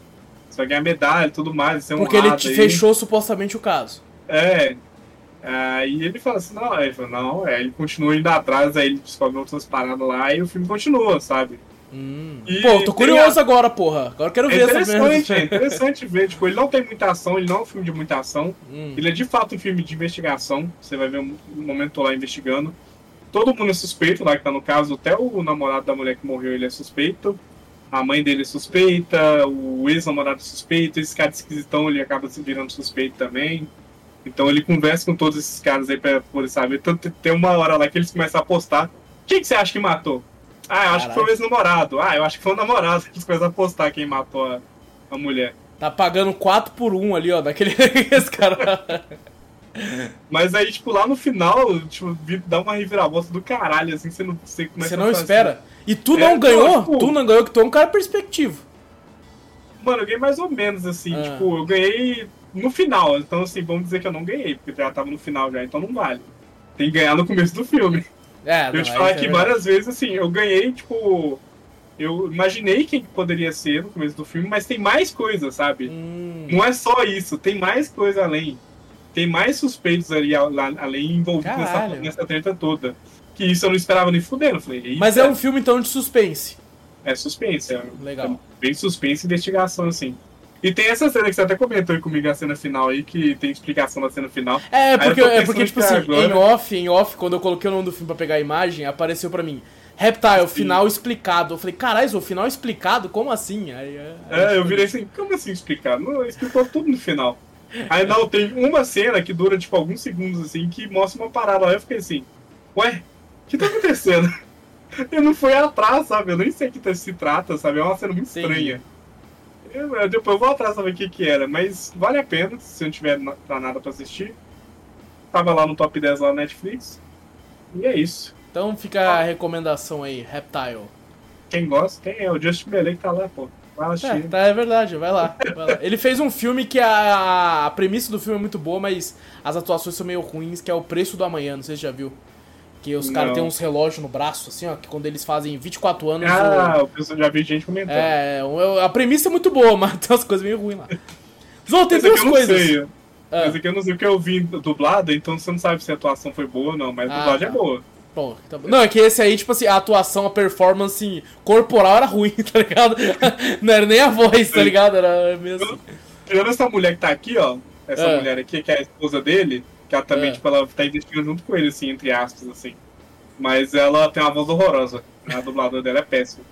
Você vai ganhar medalha e tudo mais, ser Porque ele te aí. fechou supostamente o caso. É. Aí ele fala assim, não, aí ele fala, não, é, ele continua indo atrás, aí ele descobre outras paradas lá e o filme continua, sabe? Hum. E Pô, tô curioso agora, porra. Agora eu quero É ver essa interessante, é interessante ver, tipo, ele não tem muita ação, ele não é um filme de muita ação, Hum. ele é de fato um filme de investigação, você vai ver um um momento lá investigando. Todo mundo é suspeito lá que tá no caso, até o namorado da mulher que morreu, ele é suspeito. A mãe dele é suspeita, o ex-namorado é suspeito, esse cara esquisitão ele acaba se virando suspeito também. Então ele conversa com todos esses caras aí pra poder saber. Tanto tem uma hora lá que eles começam a apostar. Quem que você acha que matou? Ah, eu acho que foi o ex-namorado. Ah, eu acho que foi o namorado. Começam a apostar quem matou a, a mulher. Tá pagando 4 por 1 ali, ó, daquele <laughs> esse cara. Mas aí, tipo, lá no final, tipo, dá uma reviravolta do caralho, assim, você não você começa Você a não espera. E tu É, não ganhou? tipo- Tu não ganhou, que tu é um cara perspectivo. assim, Mano, eu ganhei mais ou menos, assim, Ah. tipo, eu ganhei no final. Então, assim, vamos dizer que eu não ganhei, porque já tava no final já, então não vale. Tem que ganhar no começo do filme. É, Eu não, te aí falar é várias vezes, assim, eu ganhei, tipo. Eu imaginei quem poderia ser no começo do filme, mas tem mais coisa, sabe? Hum. Não é só isso, tem mais coisa além. tem mais suspeitos ali além envolvidos nessa, nessa treta toda. Que isso eu não esperava nem fudendo. Falei, Mas é um filme então de suspense. É suspense, é. Legal. É bem suspense e investigação, assim. E tem essa cena que você até comentou aí comigo, a cena final aí, que tem explicação na cena final. É, porque, é porque tipo assim, agora... em off, em off, quando eu coloquei o nome do filme pra pegar a imagem, apareceu pra mim. Reptile, Sim. final explicado. Eu falei, caralho, o final explicado? Como assim? Aí, aí, é, eu virei assim, como assim explicado? Não, explicou tudo no final. Aí não, tem uma cena que dura, tipo, alguns segundos, assim, que mostra uma parada. Aí eu fiquei assim, ué, o que tá acontecendo? <laughs> Eu não fui atrás, sabe? Eu nem sei o que se trata, sabe? É uma cena muito Sim. estranha. Eu, eu, depois eu vou atrás saber o que que era, mas vale a pena se não tiver pra nada pra assistir. Tava lá no top 10 lá na Netflix. E é isso. Então fica ah. a recomendação aí, Reptile. Quem gosta, quem é? O Justin Timberlake tá lá, pô. Vai assistir. É, tá, é verdade, vai lá, vai lá. Ele fez um filme que a, a premissa do filme é muito boa, mas as atuações são meio ruins, que é O Preço do Amanhã, não sei se você já viu. Que os caras têm uns relógios no braço, assim, ó, que quando eles fazem 24 anos. Ah, o... eu já vi gente comentando. É, a premissa é muito boa, <laughs> mas tem umas coisas meio ruins lá. Zou, tem duas coisas. Sei. Ah. Esse aqui eu não sei porque eu vi dublado, então você não sabe se a atuação foi boa ou não, mas a ah, dublagem é tá. é boa. Bom, tá Não, é que esse aí, tipo assim, a atuação, a performance corporal era ruim, <laughs> tá ligado? Não era nem a voz, tá ligado? Era mesmo. Tirando essa mulher que tá aqui, ó. Essa é. mulher aqui, que é a esposa dele, que ela também, é. tipo, ela tá investigando junto com ele, assim, entre aspas, assim. Mas ela tem uma voz horrorosa. A dubladora dela é péssima.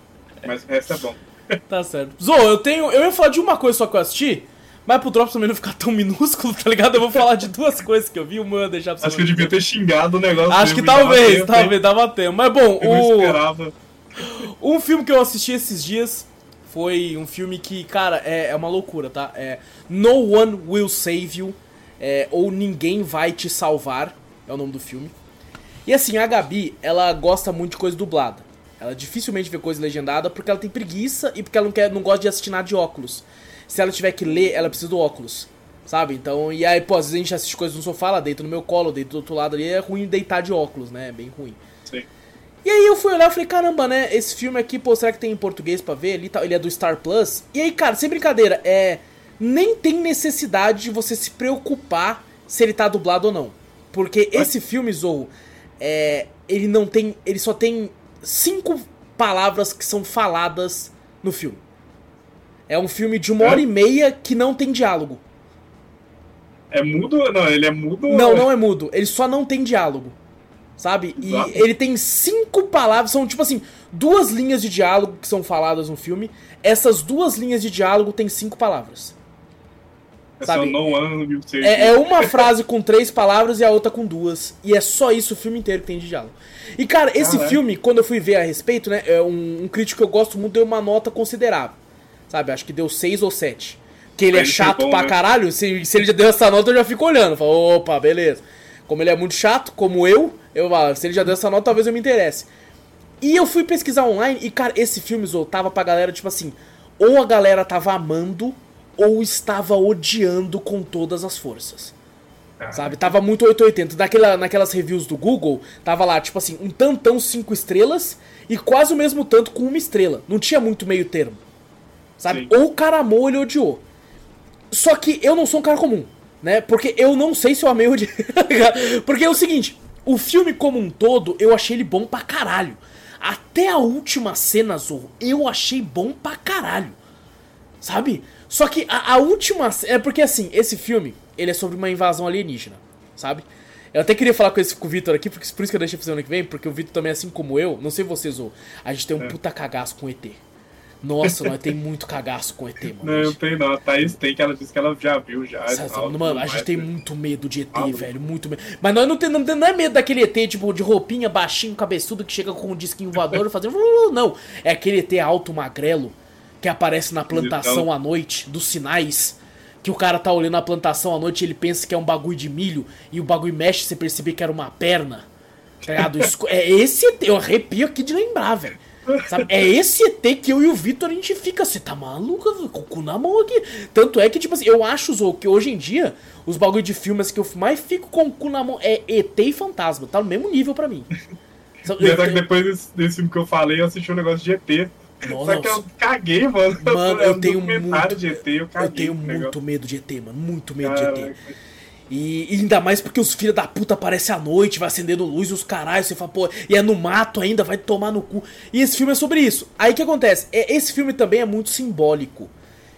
Mas o resto é bom. <laughs> Tá certo. Zo, eu tenho. Eu ia falar de uma coisa só que eu assisti. Mas pro Drops também não ficar tão minúsculo, tá ligado? Eu vou falar de duas coisas que eu vi, uma eu deixar pra Acho que eu devia ter xingado o negócio. Acho que talvez, tempo, talvez, dava tempo. Mas bom, eu o... esperava. Um filme que eu assisti esses dias foi um filme que, cara, é, é uma loucura, tá? É No One Will Save You, é, ou Ninguém Vai Te Salvar, é o nome do filme. E assim, a Gabi, ela gosta muito de coisa dublada. Ela dificilmente vê coisa legendada porque ela tem preguiça e porque ela não, quer, não gosta de assistir nada de óculos se ela tiver que ler, ela precisa do óculos. Sabe? Então, e aí, pô, às vezes a gente assiste coisas no sofá, ela deita no meu colo, deita do outro lado ali, é ruim deitar de óculos, né? É bem ruim. Sim. E aí eu fui olhar e falei, caramba, né? Esse filme aqui, pô, será que tem em português pra ver? Ele, tá, ele é do Star Plus. E aí, cara, sem brincadeira, é. Nem tem necessidade de você se preocupar se ele tá dublado ou não. Porque esse filme, Zou, é, ele não tem. Ele só tem cinco palavras que são faladas no filme. É um filme de uma é? hora e meia que não tem diálogo. É mudo? Não, ele é mudo? Não, não é mudo. Ele só não tem diálogo. Sabe? E Exato. ele tem cinco palavras, são tipo assim, duas linhas de diálogo que são faladas no filme. Essas duas linhas de diálogo têm cinco palavras. Sabe? É, é uma frase com três palavras e a outra com duas. E é só isso o filme inteiro que tem de diálogo. E, cara, esse filme, quando eu fui ver a respeito, né? É um, um crítico que eu gosto muito deu uma nota considerável. Sabe? Acho que deu 6 ou 7. Que ele é chato bom, pra né? caralho, se, se ele já deu essa nota, eu já fico olhando. Falo, opa, beleza. Como ele é muito chato, como eu, eu falo, se ele já deu essa nota, talvez eu me interesse. E eu fui pesquisar online e, cara, esse filme Zou, tava pra galera, tipo assim, ou a galera tava amando, ou estava odiando com todas as forças. Ah. Sabe? Tava muito 880. Naquela, naquelas reviews do Google, tava lá, tipo assim, um tantão 5 estrelas e quase o mesmo tanto com uma estrela. Não tinha muito meio termo. Sabe? Sim. Ou o cara amou ou ele odiou. Só que eu não sou um cara comum, né? Porque eu não sei se eu amei ou odiei. <laughs> Porque é o seguinte, o filme como um todo, eu achei ele bom pra caralho. Até a última cena, Zorro, eu achei bom pra caralho. Sabe? Só que a, a última. É porque assim, esse filme, ele é sobre uma invasão alienígena, sabe? Eu até queria falar com, esse, com o Vitor aqui, porque, por isso que eu deixei fazer ano que vem, porque o Vitor também, assim como eu, não sei vocês, ou a gente tem um é. puta cagaço com ET. Nossa, nós tem muito cagaço com ET, mano. Não, eu tenho não. A Thaís tem, que ela disse que ela já viu já. Sabe, mano, a gente tem muito medo de ET, ah, velho. Muito medo. Mas nós não, tem, não, não é medo daquele ET, tipo, de roupinha, baixinho, cabeçudo, que chega com um disquinho voador fazendo. <laughs> Não. É aquele ET alto, magrelo, que aparece na plantação então... à noite, dos sinais. Que o cara tá olhando a plantação à noite e ele pensa que é um bagulho de milho e o bagulho mexe, você perceber que era uma perna. Tá ligado? <laughs> é esse ET, eu arrepio aqui de lembrar, velho. Sabe? É esse ET que eu e o Vitor a gente fica, você tá maluco, com o cu na mão aqui. Tanto é que, tipo assim, eu acho, Zou, que hoje em dia, os bagulho de filmes que eu mais fico com o cu na mão é ET e Fantasma. Tá no mesmo nível pra mim. <laughs> Sabe, eu, que depois desse, desse, filme que eu falei, eu assisti um negócio de ET. Nossa. Só que eu caguei, mano. Mano, eu, tenho muito. De ET, eu, caguei, eu tenho muito medo de ET, mano. Muito medo Caraca. de ET. E, e ainda mais porque os filhos da puta aparecem à noite, vai acendendo luz e os caralhos, você fala, pô, e é no mato ainda, vai tomar no cu. E esse filme é sobre isso. Aí o que acontece? É, esse filme também é muito simbólico.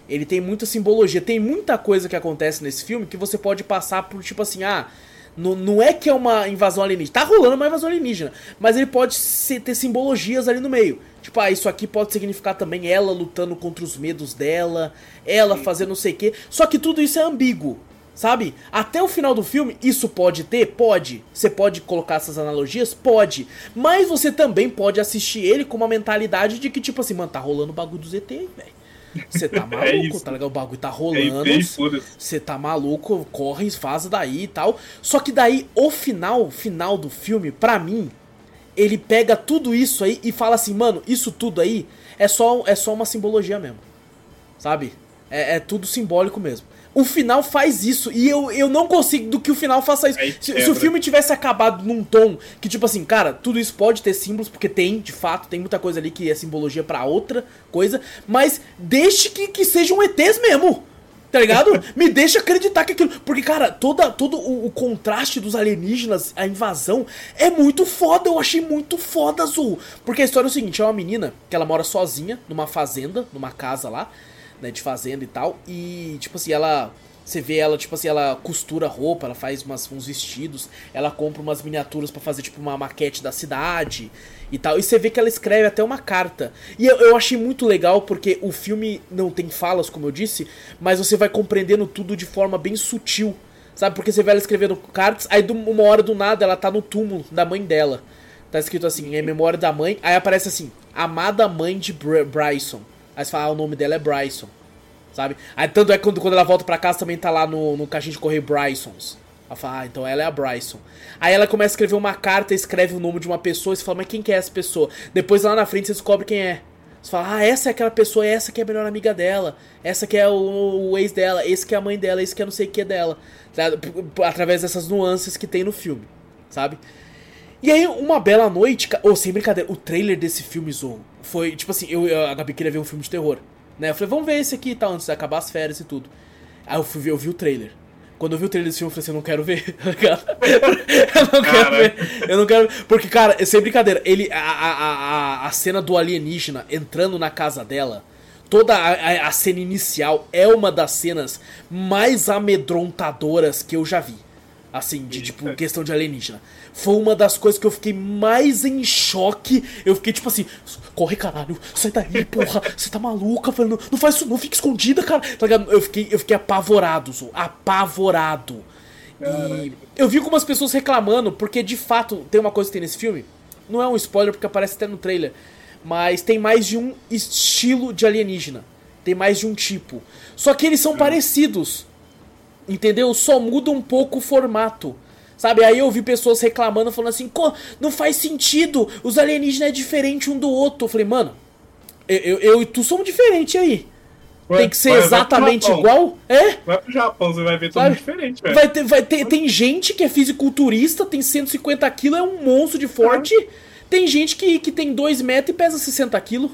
Ele tem muita simbologia, tem muita coisa que acontece nesse filme que você pode passar por tipo assim, ah, não, não é que é uma invasão alienígena. Tá rolando uma invasão alienígena. Mas ele pode ser, ter simbologias ali no meio. Tipo, ah, isso aqui pode significar também ela lutando contra os medos dela, ela fazendo não sei o quê. Só que tudo isso é ambíguo. Sabe? Até o final do filme, isso pode ter? Pode. Você pode colocar essas analogias? Pode. Mas você também pode assistir ele com uma mentalidade de que, tipo assim, mano, tá rolando o bagulho do ZT, velho. Você tá <laughs> maluco, é tá ligado? O bagulho tá rolando. Você tá maluco, corre, vaza daí e tal. Só que daí, o final, final do filme, pra mim, ele pega tudo isso aí e fala assim, mano, isso tudo aí é só, é só uma simbologia mesmo. Sabe? É, é tudo simbólico mesmo o final faz isso. E eu, eu não consigo do que o final faça isso. Se, se, o filme tivesse acabado num tom que, tipo assim, cara, tudo isso pode ter símbolos, porque tem, de fato, tem muita coisa ali que é simbologia para outra coisa, mas deixe que, que sejam ETs mesmo. Tá ligado? Me deixa acreditar que aquilo. Porque, cara, toda, todo o, o, contraste dos alienígenas, a invasão, é muito foda. Eu achei muito foda, Azul. Porque a história é o seguinte: é uma menina que ela mora sozinha numa fazenda, numa casa lá né, de fazenda e tal. E, tipo assim, ela. Você vê ela, tipo assim, ela costura roupa, ela faz umas, uns vestidos, ela compra umas miniaturas para fazer, tipo, uma maquete da cidade e tal. E você vê que ela escreve até uma carta. E eu, eu achei muito legal porque o filme não tem falas, como eu disse, mas você vai compreendendo tudo de forma bem sutil. Sabe? Porque você vê ela escrevendo cartas, aí uma hora do nada ela tá no túmulo da mãe dela. Tá escrito assim, em memória da mãe. Aí aparece assim, amada mãe de Br Bryson. Aí você fala, ah, o nome dela é Bryson. Sabe? Aí tanto é quando, quando ela volta pra casa também tá lá no, no caixinho de correio Brysons. Ela fala, ah, então ela é a Bryson. Aí ela começa a escrever uma carta, escreve o nome de uma pessoa e você fala, mas quem que é essa pessoa? Depois lá na frente você descobre quem é. Você fala, ah, essa é aquela pessoa, essa que é a melhor amiga dela, essa que é o, o ex dela, esse que é a mãe dela, esse que é não sei o que dela. Através dessas nuances que tem no filme, sabe? E aí, uma bela noite, ou oh, sem brincadeira, o trailer desse filme, Zorro, foi, tipo assim, eu, a Gabi queria ver um filme de terror. Né? Eu falei, vamos ver esse aqui e tal, antes de acabar as férias e tudo. Aí eu fui eu vi o trailer. Quando eu vi o trailer desse filme, eu falei assim, eu não quero ver, <laughs> eu não quero ver, eu não quero ver. Porque, cara, sem brincadeira, ele, a, a, a, a cena do alienígena entrando na casa dela, toda a, a, a cena inicial é uma das cenas mais amedrontadoras que eu já vi. Assim, de tipo, questão de alienígena. Foi uma das coisas que eu fiquei mais em choque. Eu fiquei tipo assim, corre caralho, sai daí, porra, você tá maluca, falando, não faz isso, não fica escondida, cara. Tá? Eu fiquei, eu fiquei apavorado, Zu, apavorado. E eu vi algumas pessoas reclamando, porque de fato tem uma coisa que tem nesse filme. Não é um spoiler, porque aparece até no trailer. Mas tem mais de um estilo de alienígena. Tem mais de um tipo. Só que eles são parecidos. Entendeu? Só muda um pouco o formato. Sabe? Aí eu vi pessoas reclamando, falando assim, não faz sentido, os alienígenas é diferente um do outro. Eu falei, mano, eu, eu, e tu somos diferentes aí. Ué, tem que ser exatamente igual? É? Vai pro Japão, você vai ver tudo diferente, velho. Vai ter, vai ter, tem gente que é fisiculturista, tem 150 quilos, é um monstro de forte. É. Tem gente que, que tem 2 metros e pesa 60 quilos.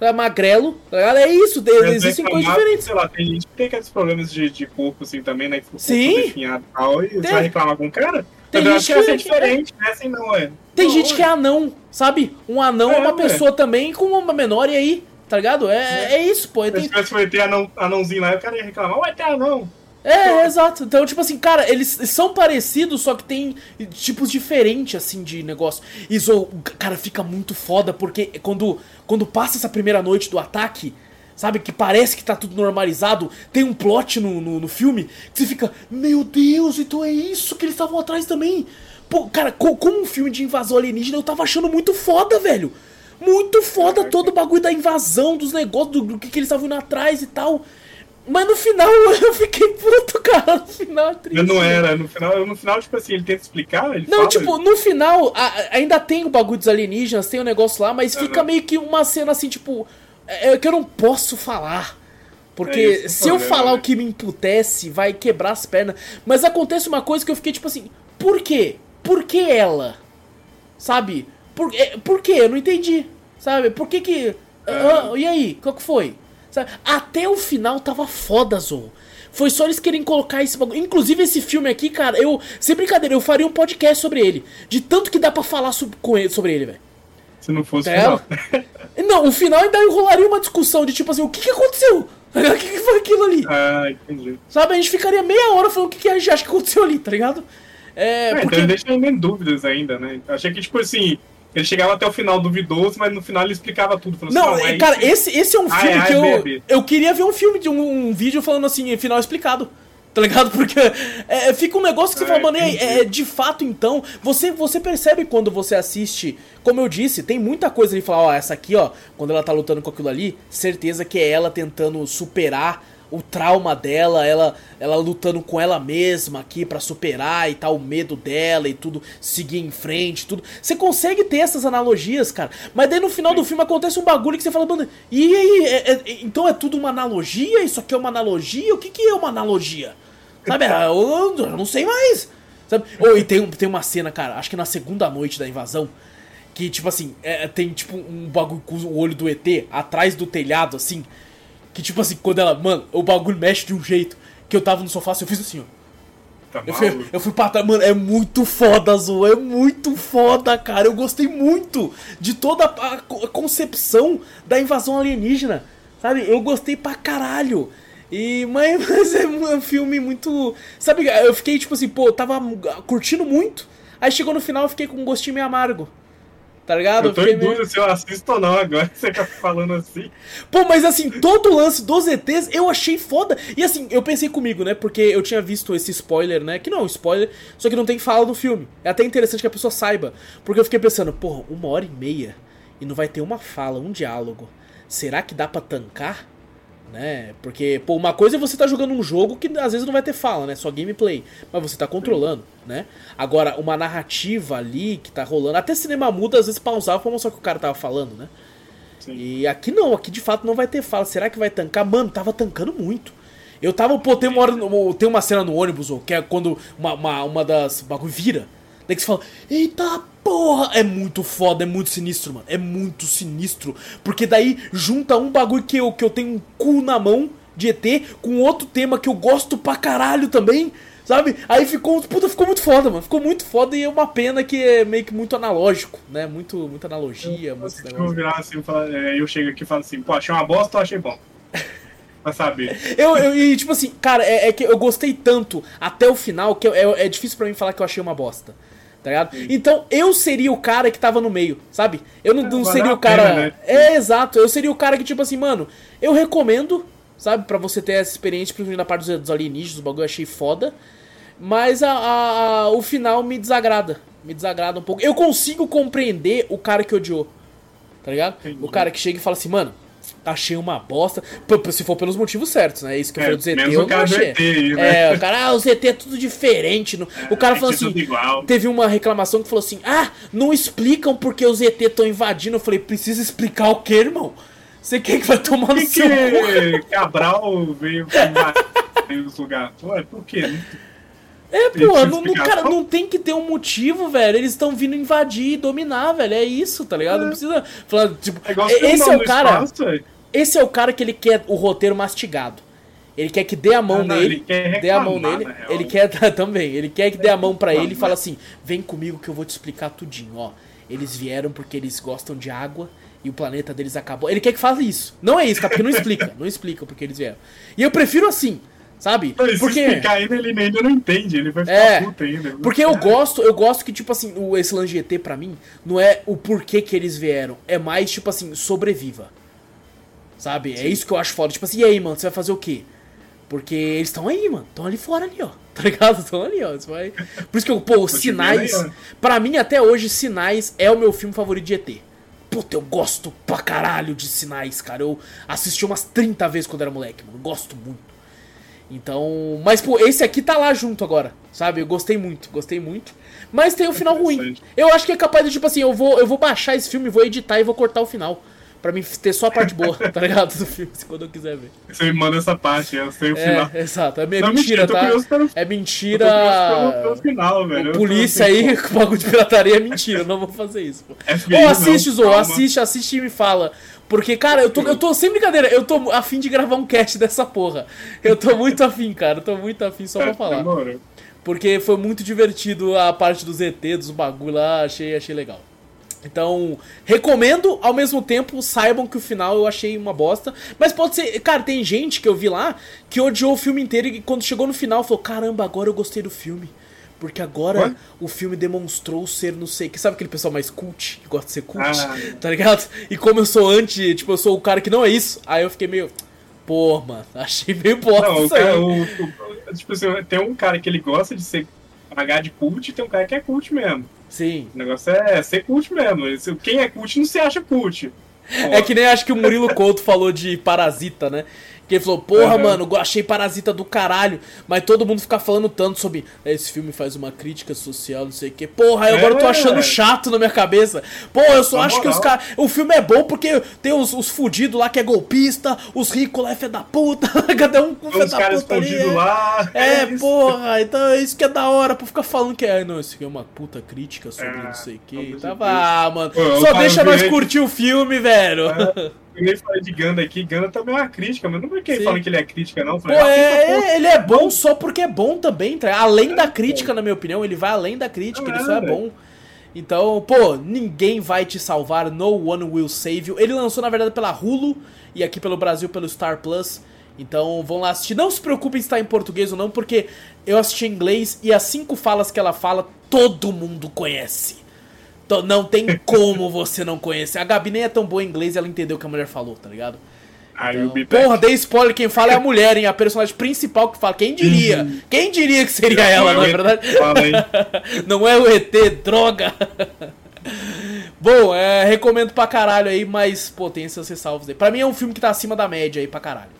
É magrelo, tá ligado? É isso, existem coisas diferentes. Sei lá, tem gente que tem aqueles problemas de, de corpo assim também, né? Que Sim. Definhado e tal, e você vai reclamar com o cara? Tem gente que, que é diferente, né? Assim não é. Tem não, gente que é anão, sabe? Um anão é, é uma pessoa também com uma menor, e aí, tá ligado? É, é isso, pô. Se tivesse o ET anão, anãozinho lá, o cara ia reclamar, ué, tem anão. É, exato. Então, tipo assim, cara, eles são parecidos, só que tem tipos diferentes, assim, de negócio. Isso, cara, fica muito foda, porque quando, quando passa essa primeira noite do ataque, sabe, que parece que tá tudo normalizado, tem um plot no, no, no filme que você fica, meu Deus, então é isso que eles estavam atrás também. Pô, cara, como um filme de invasão alienígena, eu tava achando muito foda, velho. Muito foda todo o bagulho da invasão, dos negócios, do, do que, que eles estavam indo atrás e tal. Mas no final <laughs> eu fiquei puto, cara. No final é triste. Não era. No final, no final, tipo assim, ele tenta explicar. Ele não, fala, tipo, ele... no final a, ainda tem o bagulho dos alienígenas, tem o um negócio lá, mas fica meio que uma cena assim, tipo. É, é que eu não posso falar. Porque é isso, se eu falar né? o que me imputece, vai quebrar as pernas. Mas acontece uma coisa que eu fiquei tipo assim: por quê? Por que ela? Sabe? Por, é, por quê? Eu não entendi. Sabe? Por que que. É. Ah, e aí? Qual que foi? Sabe? Até o final tava foda, Zou. Foi só eles querem colocar esse bagulho. Inclusive, esse filme aqui, cara, eu. Sem brincadeira, eu faria um podcast sobre ele. De tanto que dá pra falar sobre, com ele, sobre ele, velho. Se não fosse É, final. <laughs> Não, o final ainda enrolaria uma discussão de tipo assim, o que, que aconteceu? <laughs> O que, que foi aquilo ali? Ah, entendi. Sabe, a gente ficaria meia hora falando o que, que a gente acha que aconteceu ali, tá ligado? É, É, porque. então deixa ainda em dúvidas ainda, né? Achei que, tipo assim, ele chegava até o final duvidoso, mas no final ele explicava tudo. Falou Não, assim, é cara, esse, esse é um Ah, filme é, que é eu. B, B. Eu queria ver um filme de um, um vídeo falando assim, final explicado. <laughs> Tá ligado? Porque é, fica um negócio que você É, fala, mano, é, de fato então, você, você percebe quando você assiste, como eu disse, tem muita coisa ali falar, ó, essa aqui, ó, quando ela tá lutando com aquilo ali, certeza que é ela tentando superar o trauma dela, ela ela lutando com ela mesma aqui pra superar e tal, o medo dela e tudo, seguir em frente, tudo. Você consegue ter essas analogias, cara. Mas daí no final do filme acontece um bagulho que você fala, mano, e aí, é- é- então é tudo uma analogia? Isso aqui é uma analogia? O que que é uma analogia? Sabe, ah, eu, eu não sei mais. Sabe? Oh, e tem, tem uma cena, cara, acho que na segunda noite da invasão, que, tipo assim, é, tem tipo um bagulho com o olho do ET atrás do telhado, assim. Que, tipo assim, quando ela. Mano, o bagulho mexe de um jeito que eu tava no sofá, assim, eu fiz assim, ó. Tá Eu fui, eu fui pra trás, mano, é muito foda, Azul, é muito foda, cara. Eu gostei muito de toda a, a concepção da invasão alienígena, sabe? Eu gostei pra caralho. E, mas, <laughs> mas é um filme muito. Sabe, eu fiquei tipo assim, pô, eu tava curtindo muito. Aí chegou no final eu fiquei com um gostinho meio amargo. Tá ligado? Eu tô fiquei em meio- dúvida se eu assisto ou não agora, <laughs> que você tá falando assim. Pô, mas assim, todo o lance dos ETs eu achei foda. E assim, eu pensei comigo, né? Porque eu tinha visto esse spoiler, né? Que não é um spoiler, só que não tem fala no filme. É até interessante que a pessoa saiba. Porque eu fiquei pensando, porra, uma hora e meia e não vai ter uma fala, um diálogo. Será que dá pra tancar? Né? Porque, pô, uma coisa é você tá jogando um jogo que às vezes não vai ter fala, né? Só gameplay. Mas você tá controlando, né? Agora, uma narrativa ali que tá rolando. Até cinema muda, às vezes pausava pra mostrar o que o cara tava falando, né? Sim. E aqui não, aqui de fato não vai ter fala. Será que vai tancar? Mano, tava tancando muito. Eu tava, pô, tem uma, hora, tem uma cena no ônibus, ô, que é quando uma, uma, uma das bagulho vira. Daí que você fala, eita porra! É muito foda, é muito sinistro, mano. É muito sinistro. Porque daí junta um bagulho que eu, que eu tenho um cu na mão de ET com outro tema que eu gosto pra caralho também. Sabe? Aí ficou, puta, ficou muito foda, mano. Ficou muito foda e é uma pena que é meio que muito analógico, né? Muito, muita analogia, muito Eu vou negócio. virar assim, é, eu chego aqui e falo assim, pô, achei uma bosta ou achei bom? <laughs> Pra saber. Eu, eu, e tipo assim, cara, é, é que eu gostei tanto até o final que eu- é, é difícil pra mim falar que eu achei uma bosta. Tá ligado? Então eu seria o cara que tava no meio, sabe? Eu não, não seria o cara. pena, né? É, exato. Eu seria o cara que, tipo assim, mano, eu recomendo, sabe? Pra você ter essa experiência, principalmente na parte dos, dos alienígenas, o bagulho eu achei foda. Mas a, a- a- o final me desagrada. Me desagrada um pouco. Eu consigo compreender o cara que odiou. Tá ligado? Entendi. O cara que chega e fala assim, mano, achei uma bosta. Se for pelos motivos certos, né? Isso que eu É, falei do ZT, eu não achei. ET né? É, o cara, ah, o ZT é tudo diferente. no- o cara falou é assim, teve uma reclamação que falou assim, ah, não explicam porque os ZT estão invadindo. Eu falei, precisa explicar o que, irmão? Você quer que vai tomar no que, seu cu? que Cabral veio com nos <laughs> lugares? Ué, por quê? É, pô, não, não- cara, não tem que ter um motivo, velho. Eles estão vindo invadir e dominar, velho. É isso, tá ligado? Não É. precisa falar, tipo, É esse é o cara, espaço, ué. esse é o cara que ele quer o roteiro mastigado. Ele quer que dê a mão Ah, não, nele, ele quer dê a mão reclamar, nele. Ele quer <laughs> também, ele quer que dê a mão pra ele e reclamar. fala assim: "Vem comigo que eu vou te explicar tudinho, ó. Eles vieram porque eles gostam de água e o planeta deles acabou". Ele quer que fale isso. Não é isso, tá? Porque não explica, não explica porque eles vieram. E eu prefiro assim, sabe? Mas Se Porque explicar ainda, ele ainda não entende, ele vai ficar É, puto ainda. porque eu gosto, eu gosto que, tipo assim, o, esse lance de ET pra mim não é o porquê que eles vieram. É mais, tipo assim, sobreviva. Sabe? É isso que eu acho foda. Tipo assim, e aí, mano, você vai fazer o quê? Porque eles estão aí, mano. Estão ali fora ali, ó. <laughs> Tá ligado? Estão ali, ó. Vai... Por isso que eu, pô, Sinais. aí, Pra mim, até hoje, Sinais é o meu filme favorito de ET. Puta, eu gosto pra caralho de Sinais, cara. Eu assisti umas 30 vezes quando era moleque, mano. Gosto muito. Então. Mas, pô, esse aqui tá lá junto agora, sabe? Eu gostei muito, gostei muito. Mas tem o final ruim. Eu acho que é capaz de, tipo assim, eu vou, eu vou baixar esse filme, vou editar e vou cortar o final. Pra mim ter só a parte boa, <laughs> tá ligado? Do filme, quando eu quiser ver. Você me manda essa parte, eu sei o é, final. Exato, é mentira, mentira tá? Pelo, é mentira. Pelo, pelo final, velho. polícia aí, <laughs> com bagulho de pirataria é mentira, eu não vou fazer isso. FBI, Ou assiste, Zou, assiste, assiste e me fala. Porque, cara, eu tô, eu tô sem brincadeira, eu tô afim de gravar um cast dessa porra. Eu tô muito afim, cara, eu tô muito afim só pra falar. Porque foi muito divertido a parte dos ET, dos bagulho lá, achei, achei legal. Então, recomendo, ao mesmo tempo, saibam que o final eu achei uma bosta. Mas pode ser. Cara, tem gente que eu vi lá que odiou o filme inteiro e quando chegou no final falou: Caramba, agora eu gostei do filme. Porque agora What? o filme demonstrou ser não sei que. Sabe aquele pessoal mais cult, que gosta de ser cult? Ah. <laughs> Tá ligado? E como eu sou anti, tipo, eu sou o cara que não é isso, aí eu fiquei meio. Pô, mano, <laughs> achei meio bosta. Não, o cara, o, o, tipo assim, tem um cara que ele gosta de ser pagar de cult e tem um cara que é cult mesmo. Sim. O negócio é ser cult mesmo. Quem é cult não se acha cult. É que nem acho que o Murilo Couto falou de Parasita, né? Que ele falou, porra, uhum. mano, achei Parasita do caralho. Mas todo mundo fica falando tanto sobre. Esse filme faz uma crítica social, não sei o quê. Porra, aí agora é. eu tô é. achando chato na minha cabeça. Pô, eu só Na acho moral. que os caras. O filme é bom porque tem os, os fudidos lá que é golpista, os ricos lá é fé da puta. <laughs> Cadê um com fé da puta ali? É, lá. É, é porra, então é isso que é da hora pra ficar falando que é. Não, isso aqui é uma puta crítica sobre é, não sei o quê. Tava, ah, mano. Pô, só deixa nós curtir o filme, velho. <laughs> É. Eu nem falei de Ganda aqui, Ganda também é uma crítica, mas não é quem fala que ele é crítica, não. Falei, Pô, ah, é, ele é bom só porque é bom também, tá? Além é, da crítica, na minha opinião, ele vai além da crítica, ele só é, é bom. Então, pô, ninguém vai te salvar, no one will save you. Ele lançou, na verdade, pela Hulu e aqui pelo Brasil pelo Star Plus. Então vão lá assistir. Não se preocupem se está em português ou não, porque eu assisti em inglês e as cinco falas que ela fala, todo mundo conhece. Então, não tem como você não conhecer. A Gabi nem é tão boa em inglês e ela entendeu o que a mulher falou, tá ligado? Então, porra, dei spoiler, quem fala é a mulher, hein? A personagem principal que fala. Quem diria? Uhum. Quem diria que seria ela, não é verdade? <laughs> Não é o ET, droga! Bom, é, recomendo pra caralho aí, mas, pô, tem esses ressalvos aí. Pra mim é um filme que tá acima da média aí pra caralho.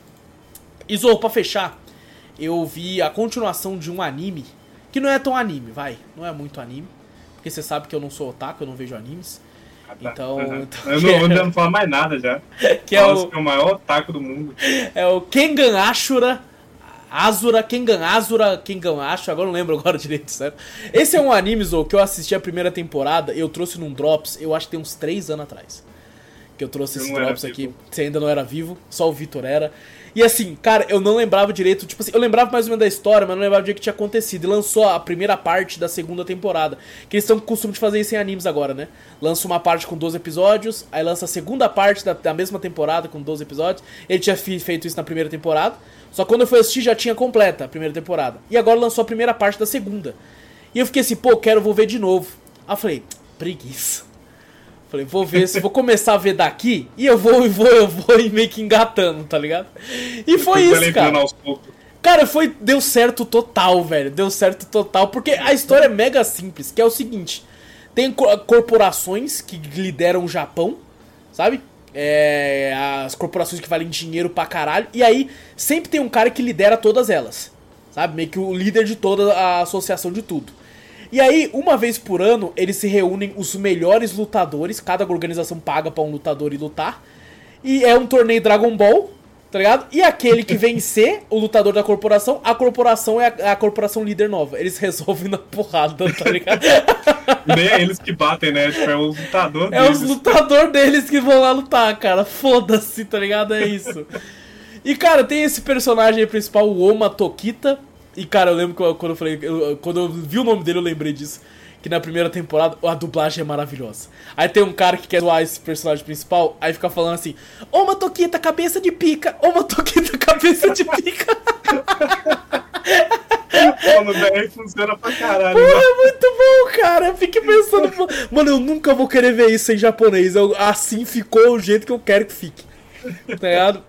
Isou, pra fechar, eu vi a continuação de um anime, que não é tão anime, vai, não é muito anime porque você sabe que eu não sou otaku, eu não vejo animes. Ah, tá. Então, uhum. então, Eu não, <laughs> é... não falo mais nada já. <laughs> que é o... que é o maior otaku do mundo. É o Kengan Ashura. Azura, Kengan Azura, Kengan Ashura, agora não lembro agora <laughs> direito, certo? Esse é um anime, Zou, que eu assisti a primeira temporada, eu trouxe num Drops, eu acho que tem uns 3 anos atrás. Que eu trouxe eu esse Drops aqui, você ainda não era vivo, só o Vitor era. E assim, cara, eu não lembrava direito, tipo assim, eu lembrava mais ou menos da história, mas não lembrava do que tinha acontecido. E lançou a primeira parte da segunda temporada. Que eles estão com costume de fazer isso em animes agora, né? Lança uma parte com 12 episódios, aí lança a segunda parte da, da mesma temporada com 12 episódios. Ele tinha feito isso na primeira temporada. Só que quando eu fui assistir já tinha completa a primeira temporada. E agora lançou a primeira parte da segunda. E eu fiquei assim, pô, quero, vou ver de novo. Aí eu falei, preguiça. Falei, vou ver, se vou começar a ver daqui e eu vou, e vou, eu vou e meio que engatando, tá ligado? E foi isso, cara. Cara, foi, deu certo total, velho. Deu certo total, porque a história é mega simples, que é o seguinte: tem corporações que lideram o Japão, sabe? É, as corporações que valem dinheiro pra caralho. E aí, sempre tem um cara que lidera todas elas. Sabe? Meio que o líder de toda a associação de tudo. E aí, uma vez por ano, eles se reúnem os melhores lutadores, cada organização paga para um lutador ir lutar. E é um torneio Dragon Ball, tá ligado? E aquele que vencer o lutador da corporação, a corporação é a, a corporação líder nova. Eles <laughs> resolvem na porrada, tá ligado? <laughs> Nem é eles que batem, né? Tipo, é os lutadores É os lutadores deles que vão lá lutar, cara. Foda-se, tá ligado? É isso. E, cara, tem esse personagem principal, o Oma Tokita, e, cara, eu lembro que eu, quando eu falei. Eu, quando eu vi o nome dele, eu lembrei disso. Que na primeira temporada a dublagem é maravilhosa. Aí tem um cara que quer zoar esse personagem principal, aí fica falando assim: Ô Matoquita, cabeça de pica! Ô Matoquita, <laughs> cabeça de pica! Pô, no BR funciona pra caralho. Pô, é muito bom, cara. Eu fiquei pensando, mano, eu nunca vou querer ver isso em japonês. Eu, assim ficou o jeito que eu quero que fique. Tá ligado?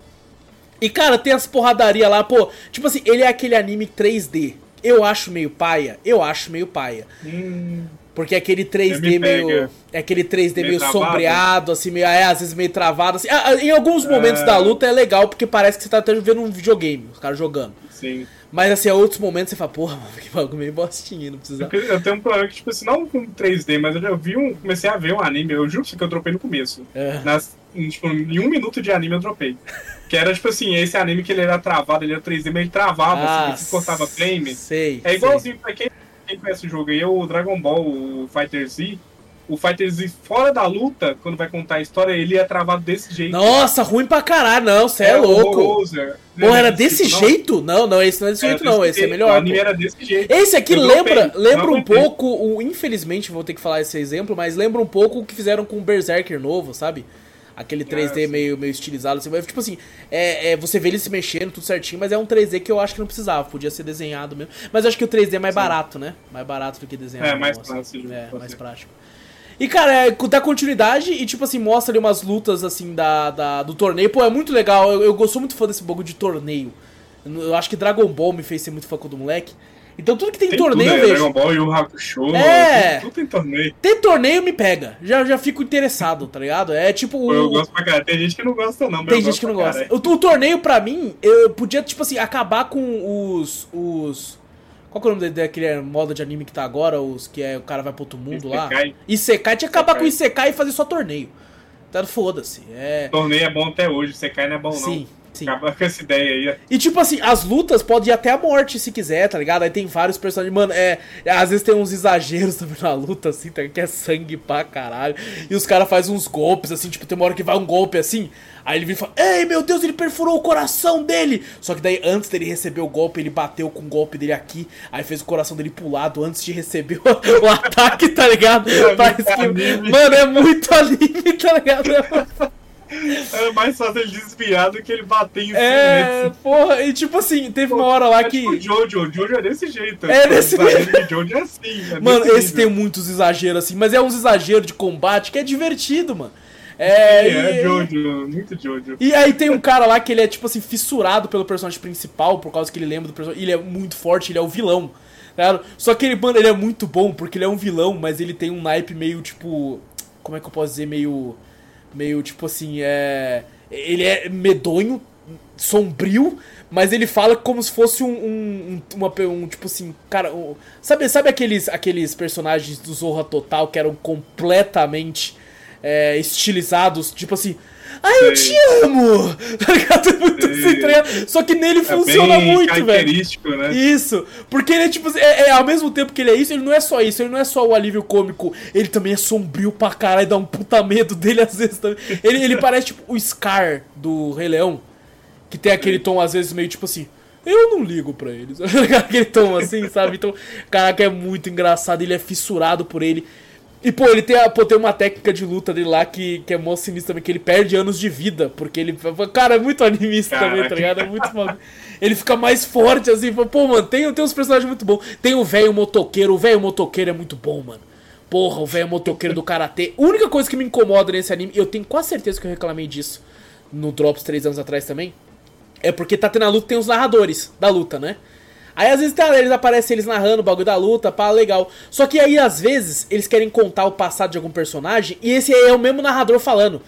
E, cara, tem as porradaria lá, pô. Tipo assim, ele é aquele anime 3D. Eu acho meio paia. Eu acho meio paia. Hum. Porque é aquele 3D meio. É aquele 3D meio, meio sombreado, assim, meio. É, às vezes meio travado. Assim. Ah, em alguns momentos é... da luta é legal, porque parece que você tá até vendo um videogame, os caras jogando. Sim. Mas assim, a outros momentos você fala, porra, mano, que bagulho meio bostinho, não precisa. Eu tenho um problema que, tipo assim, não com 3D, mas eu já vi um. Comecei a ver um anime, eu juro que eu tropei no começo. É. Nas em, tipo, em um minuto de anime eu dropei. <laughs> Que era tipo assim, esse anime que ele era travado, ele era 3D, mas ele travava, Ah, assim, que cortava frame. Sei. É igualzinho pra quem, quem conhece o jogo aí, é o Dragon Ball, o Fighter Z. O Fighter Z fora da luta, quando vai contar a história, ele é travado desse sei. jeito. Nossa, ruim pra caralho, não, você é, louco. horroroso. Porra, era Não, desse não, jeito? Não, não, esse não é desse era jeito, não. desse Esse é jeito. melhor. O anime era desse jeito. Esse aqui Eu lembra, lembra não um pouco, o, infelizmente vou ter que falar esse exemplo, mas lembra um pouco o que fizeram com o Berserker novo, sabe? Aquele 3D sim. meio, meio estilizado, assim, mas, tipo assim, é, é, você vê ele se mexendo, tudo certinho, mas é um 3D que eu acho que não precisava, podia ser desenhado mesmo. Mas eu acho que o 3D é mais Sim. barato, né? Mais barato do que desenhar. É, mais fácil É, mais prático. E, cara, é, dá continuidade e, tipo assim, mostra ali umas lutas, assim, da, da- do torneio. Pô, é muito legal. Eu, eu sou muito fã desse bagulho de torneio. Eu, eu acho que Dragon Ball me fez ser muito fã do moleque. Então tudo que tem, Tem torneio tudo, eu né? vejo. Dragon Ball e o Hakusho. É. Tudo, tudo tem torneio. Tem torneio me pega. Já, já fico interessado, tá ligado? É tipo. o- Eu gosto pra caralho. Tem gente que não gosta, não. mas Tem eu gente que não gosta. O, o torneio, pra mim, eu podia, tipo assim, acabar com os. os. Qual que é o nome daquele modo de anime que tá agora? Os que é o cara vai pro outro mundo lá? Isekai. Isekai. Tinha que acabar Isekai. com o Isekai e fazer só torneio. Então foda-se. É. Torneio é bom até hoje. Cai não é bom, Sim, sim. Acaba com essa ideia aí. E tipo assim, as lutas podem ir até a morte se quiser, tá ligado? Aí tem vários personagens. Mano, é. Às vezes tem uns exageros <laughs> também na luta, assim, tá? que é sangue pra caralho. E os caras fazem uns golpes, assim, tipo, tem uma hora que vai um golpe assim. Aí ele vem e fala: Ei, meu Deus, ele perfurou o coração dele! Só que daí, antes dele receber o golpe, ele bateu com o golpe dele aqui. Aí fez o coração dele pro lado antes de receber o, <laughs> o ataque, tá ligado? É muito esquivar. anime. Mano, é muito <laughs> anime, tá ligado? Era mais fácil ele desviar do que ele bater em cima. É, porra, e tipo assim, teve uma hora lá É que. tipo o Jojo, Jojo é desse jeito. É desse de Jojo é assim. é Mano, esse tem nível. muitos exageros assim, mas é uns exageros de combate que é divertido, mano. É, É, é e, Jojo, muito Jojo. e aí tem um cara lá que ele é, tipo assim, fissurado pelo personagem principal, por causa que ele lembra do personagem. Ele é muito forte, ele é o vilão. tá? Só que ele, mano, ele é muito bom, porque ele é um vilão, mas ele tem um naipe meio, tipo. Como é que eu posso dizer? Meio. Meio, tipo assim, é. Ele é medonho, sombrio, mas ele fala como se fosse um, um, um- uma, um tipo assim, cara, um- sabe, sabe aqueles, aqueles personagens do Zorra Total que eram completamente é, estilizados, tipo assim, ai eu te amo, <laughs> tá ligado? Muito Sei. assim, tá? Só que nele É funciona muito, velho. né? Isso, porque ele é tipo, é, é, ao mesmo tempo que ele é isso, ele não é só isso, ele não é só o alívio cômico, ele também é sombrio pra caralho, dá um puta medo dele <laughs> às vezes também. Ele, ele parece tipo o Scar do Rei Leão, que tem aquele tom às vezes meio tipo assim, eu não ligo pra eles, <laughs> aquele tom assim, sabe? Então, caraca, é muito engraçado, ele é fissurado por ele. E, pô, ele tem, a, pô, tem uma técnica de luta dele lá que, que é mó sinistra também, que ele perde anos de vida, porque ele. Cara, é muito animista também, tá Caraca. ligado? É muito maluco. Ele fica mais forte, assim, pô, mano, tem, tem uns personagens muito bons. Tem o velho motoqueiro, o velho motoqueiro é muito bom, mano. Porra, o velho motoqueiro do karatê. A única coisa que me incomoda nesse anime, e eu tenho quase certeza que eu reclamei disso no Drops três anos atrás também, é porque tá tendo a luta, tem os narradores da luta, né? Aí às vezes tá, eles aparecem eles narrando o bagulho da luta, pá, legal. Só que aí às vezes eles querem contar o passado de algum personagem e esse aí é o mesmo narrador falando.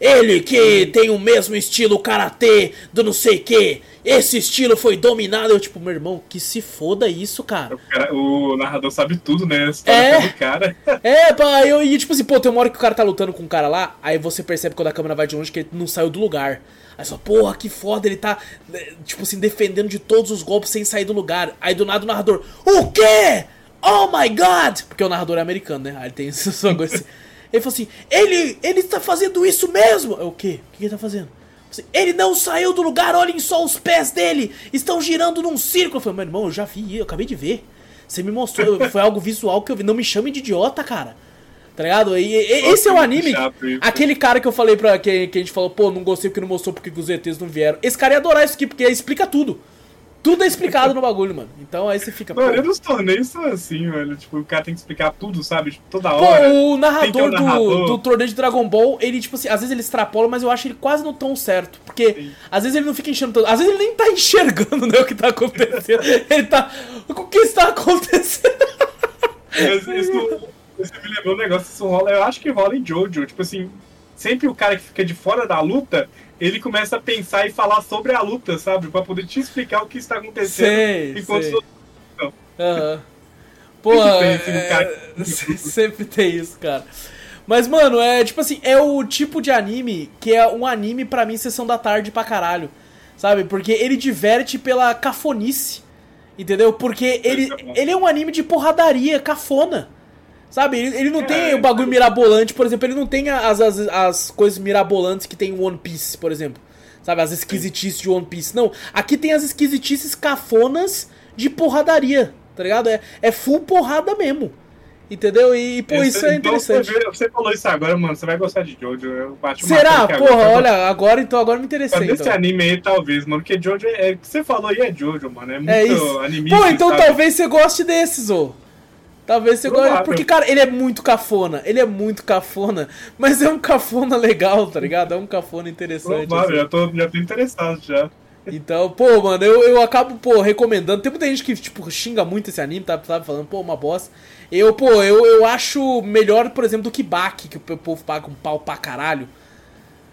Ele que tem o mesmo estilo karatê do não sei que, esse estilo foi dominado. Eu, tipo, meu irmão, que se foda isso, cara. O, cara- o narrador sabe tudo, né? A história É. do cara. <laughs> É, pá, eu e tipo assim, pô, tem uma hora que o cara tá lutando com um cara lá, aí você percebe quando a câmera vai de longe que ele não saiu do lugar. Aí só, porra, que foda, ele tá, né, tipo assim, defendendo de todos os golpes sem sair do lugar. Aí do nada o narrador, o quê? Oh my god! Porque o narrador é americano, né? Aí ele tem esse bagulho assim. <laughs> Ele falou assim, ele, ele está fazendo isso mesmo! Eu, o quê? O que ele tá fazendo? Assim, Ele não saiu do lugar, olhem só os pés dele! Estão girando num círculo. Eu falei, meu irmão, eu já vi, eu acabei de ver. Você me mostrou, foi algo visual que eu vi. Não me chame de idiota, cara. Tá ligado? E, e- esse é o anime. Aquele cara que eu falei pra que, que a gente falou, pô, não gostei porque não mostrou porque que os ETs não vieram. Esse cara ia adorar isso aqui, porque explica tudo. Tudo é explicado no bagulho, mano. Então aí você fica. Pô, maioria dos torneios são assim, velho. Tipo, o cara tem que explicar tudo, sabe? Tipo, toda Pô, hora. o que ter narrador, um narrador. Do, do torneio de Dragon Ball, ele, tipo assim, às vezes ele extrapola, mas eu acho ele quase no tom certo. Porque Sim. às vezes ele não fica enchendo tanto. Às vezes ele nem tá <laughs> enxergando né, o que tá acontecendo. ele tá. O que está acontecendo? Isso, isso me lembrou um negócio, isso rola, eu acho que rola em Jojo. Tipo assim, sempre o cara que fica de fora da luta, ele começa a pensar e falar sobre a luta, sabe? Pra poder te explicar o que está acontecendo. Sei, enquanto sei. os outros- Aham. Pô, Sempre tem, assim, um é, <laughs> sempre tem isso, cara. Mas, mano, é tipo assim, é o tipo de anime que é um anime pra mim sessão da tarde pra caralho. Sabe? Porque ele diverte pela cafonice. Entendeu? Porque ele, ele é um anime de porradaria, cafona. Sabe? Ele, ele não é, tem o bagulho mirabolante, por exemplo, ele não tem as, as, as coisas mirabolantes que tem em One Piece, por exemplo. Sabe? As esquisitices de One Piece. Não, aqui tem as esquisitices cafonas de porradaria, tá ligado? É, é full porrada mesmo. Entendeu? E, pô, isso é então interessante. Você, você, falou isso agora, mano. Você vai gostar de Jojo. Eu bati Será? Porra, agora, olha, agora então agora me interessei. Então. Esse anime aí, talvez, mano. Porque Jojo é. Você falou aí é Jojo, mano. É, é muito é isso. anime. Pô, então sabe? talvez você goste desses, ô. Talvez você goste. Porque, cara, ele é muito cafona. Ele é muito cafona. Mas é um cafona legal, tá ligado? É um cafona interessante. Provável, assim. já, tô, já tô interessado já. Então, pô, mano, eu, eu acabo, pô, recomendando. Tem muita gente que, tipo, xinga muito esse anime, tá, sabe? Falando, pô, uma bosta. Eu, pô, eu, eu acho melhor, por exemplo, do que Baki, que o povo paga um pau pra caralho.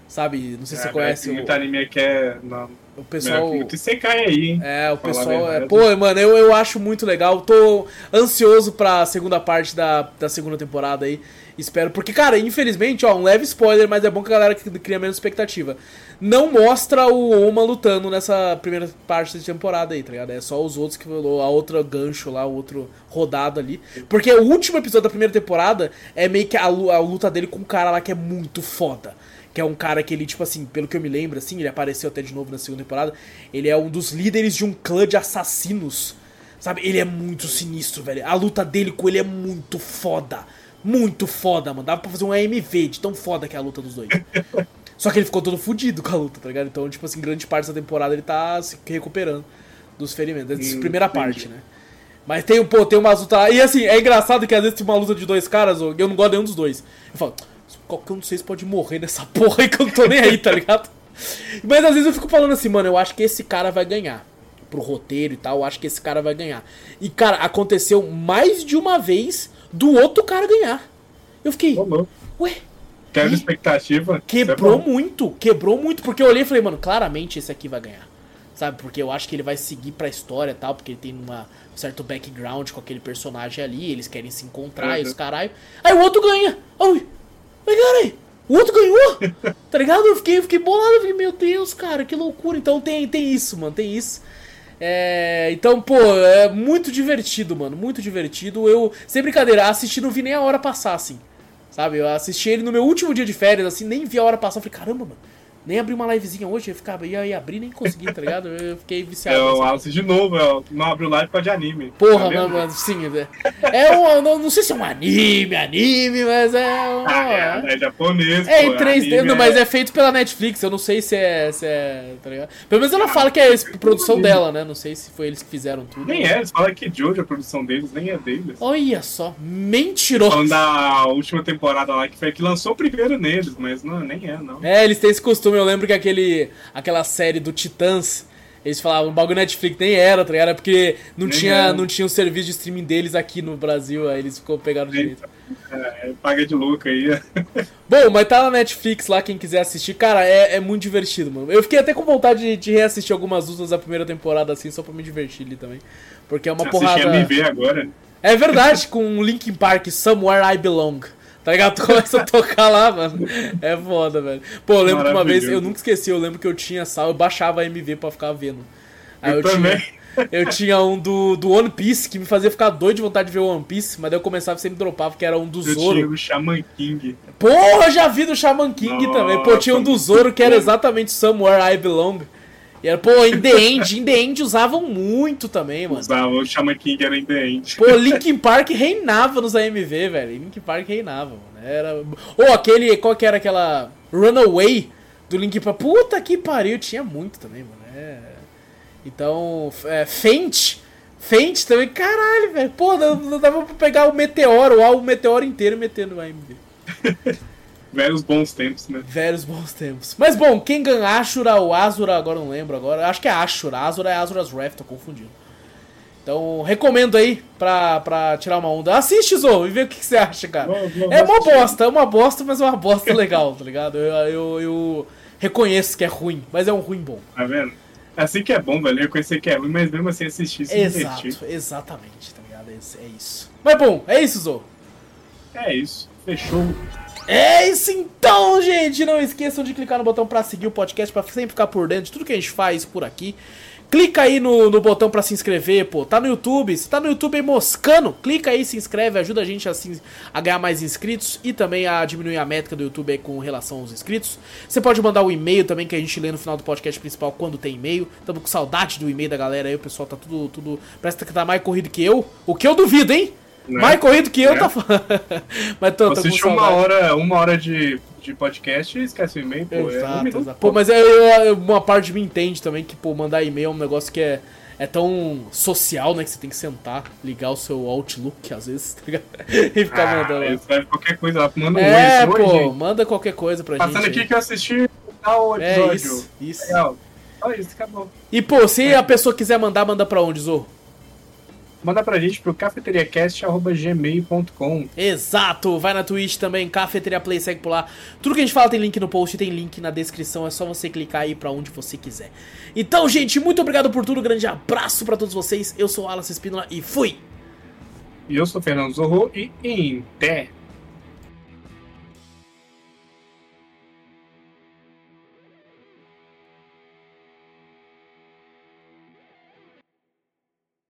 Sabe? Não sei se é, você conhece. Tem muito anime que é. Não, o pessoal. Muito cai aí, hein? É, o pessoal. É, pô, mano, eu, eu acho muito legal. Tô ansioso pra segunda parte da, da segunda temporada aí. Espero. Porque, cara, infelizmente, ó, um leve spoiler, mas é bom que a galera cria menos expectativa não mostra o Oma lutando nessa primeira parte da temporada aí, tá ligado? É só os outros que falou, a outra gancho lá, o outro rodado ali. Porque o último episódio da primeira temporada é meio que a, a luta dele com um cara lá que é muito foda. Que é um cara que ele, tipo assim, pelo que eu me lembro, assim, ele apareceu até de novo na segunda temporada. Ele é um dos líderes de um clã de assassinos. Sabe? Ele é muito sinistro, velho. A luta dele com ele é muito foda. Muito foda, mano. Dava pra fazer um AMV de tão foda que é a luta dos dois. <laughs> Só que ele ficou todo fudido com a luta, tá ligado? Então, tipo assim, grande parte da temporada ele tá se recuperando dos ferimentos. Dessa primeira parte, né? Mas tem, pô, tem uma luta lá. E assim, é engraçado que às vezes tem uma luta de dois caras, eu não gosto de nenhum dos dois. Eu falo, qualquer um de vocês pode morrer nessa <laughs> porra aí que eu não tô nem aí, tá ligado? Mas às vezes eu fico falando assim, mano, eu acho que esse cara vai ganhar. Pro roteiro e tal, eu acho que esse cara vai ganhar. E, cara, aconteceu mais de uma vez do outro cara ganhar. Eu fiquei, ué, Teve expectativa. Quebrou é muito, quebrou muito, porque eu olhei e falei, mano, claramente esse aqui vai ganhar. Sabe? Porque eu acho que ele vai seguir pra história e tal, porque ele tem uma, um certo background com aquele personagem ali, eles querem se encontrar uhum. e os caralho. Aí o outro ganha! Ai, caralho! O outro ganhou! tá ligado? Eu fiquei, fiquei bolado, eu fiquei, meu Deus, cara, que loucura. Então tem, tem isso, mano, tem isso. É, então, pô, é muito divertido, mano, muito divertido. Eu, sem brincadeira, assisti não vi nem a hora passar, assim. Sabe? Eu assisti ele no meu último dia de férias, assim, nem vi a hora passar. Eu falei, caramba, mano. Nem abri uma livezinha hoje, eu ficava, ia, ia abrir nem consegui, tá ligado? Eu fiquei viciado. É, o Alice de novo, eu não abriu live por causa de anime. Porra, tá mano, sim. É, é um, não, não sei se é um anime, anime, mas é um. Ah, é, é, japonês. É em 3D, não, mas é... é feito pela Netflix, eu não sei se é. Se é tá ligado? Pelo menos ela ah, fala que é produção dela, né? Não sei se foi eles que fizeram tudo. Nem é, eles falam que Jojo, a produção deles, nem é deles. Olha só, mentiroso. Falando da última temporada lá, que foi que lançou primeiro neles, mas não, nem é, não. É, eles têm esse costume, eu lembro que aquele aquela série do Titãs, eles falavam, o bagulho Netflix nem era, tá ligado? Porque não tinha, não tinha o serviço de streaming deles aqui no Brasil, aí eles ficou pegando direito. É, paga de louco aí. <laughs> Bom, mas tá na Netflix lá, quem quiser assistir. Cara, é, é muito divertido, mano. Eu fiquei até com vontade de, de reassistir algumas lutas da primeira temporada, assim, só pra me divertir ali também. Porque é uma Você porrada... MV agora. É verdade, com Linkin Park, Somewhere I Belong. Tá ligado? Tu começa a tocar lá, mano. É foda, velho. Pô, eu lembro que uma vez, eu nunca esqueci, eu lembro que eu tinha sal, eu baixava a MV pra ficar vendo. Aí eu, eu também. Tinha, eu tinha um do, do One Piece que me fazia ficar doido de vontade de ver o One Piece, mas daí eu começava e sempre dropava, que era um do Zoro. Eu tinha o Shaman King. Porra, já vi do Shaman King Nossa, também. Pô, tinha um do Zoro que era exatamente Somewhere I Belong. E era, pô, In The End, In The End usavam muito também, mano. Usavam, o Shaman King era In The End. Pô, Linkin Park reinava nos AMV, velho. Linkin Park reinava, mano. Era... Ou aquele, qual que era aquela Runaway do Linkin Park. Puta que pariu, tinha muito também, mano. É... Então, é, Faint... Faint também, caralho, velho. Pô, não, não dava pra pegar o Meteoro, o álbum Meteoro inteiro meter no AMV. <laughs> Velhos bons tempos, né? Velhos bons tempos. Mas bom, quem ganha Ashura ou Azura, agora não lembro agora. Acho que é Ashura. Azura é Azura's Wrath, tô confundindo. Então, recomendo aí pra, pra tirar uma onda. Assiste, Zo, e vê o que, que você acha, cara. é uma bosta, é uma bosta, mas é uma bosta <laughs> legal, tá ligado? Eu, eu, eu, reconheço que é ruim, mas é um ruim bom. Tá vendo? Assim que é bom, velho. Reconhecer que é ruim, mas mesmo assim assistir se Exato, divertir. exatamente, tá ligado? É, é isso. Mas bom, é isso, Zo. É isso. Fechou. É isso então, gente! Não esqueçam de clicar no botão pra seguir o podcast, pra sempre ficar por dentro de tudo que a gente faz por aqui. Clica aí no, no botão pra se inscrever, pô. Tá no YouTube. Se tá no YouTube aí moscando, clica aí, se inscreve, ajuda a gente assim a ganhar mais inscritos e também a diminuir a métrica do YouTube aí com relação aos inscritos. Você pode mandar o um e-mail também que a gente lê no final do podcast principal quando tem e-mail. Tamo com saudade do e-mail da galera aí, o pessoal tá tudo, tudo. Parece que tá mais corrido que eu. O que eu duvido, hein? Né? Mais corrido que eu, né? tá falando. <laughs> Mas tô, tô Assiste uma hora, uma hora de, de podcast e esquece o e-mail, pô. É exato, é um exato. Pô, mas é, eu, uma parte de mim entende também que, pô, mandar e-mail é um negócio que é, é tão social, né? Que você tem que sentar, ligar o seu Outlook, às vezes, <laughs> tá ligado? E ficar ah, mandando. Escreve qualquer coisa lá, manda um É, oi, pô, oi, manda qualquer coisa pra Passando gente. Passando aqui que eu assisti tal episódio. É isso, isso. Legal. Só isso, acabou. E, pô, se é. a pessoa quiser mandar, manda pra onde, Zorro? Manda pra gente pro cafeteriacast.gmail.com. Exato! Vai na Twitch também, Cafeteria Play, segue por lá. Tudo que a gente fala tem link no post, tem link na descrição, é só você clicar aí pra onde você quiser. Então, gente, muito obrigado por tudo, grande abraço para todos vocês. Eu sou o Alas Espínola e fui! E eu sou o Fernando Zorro e em pé.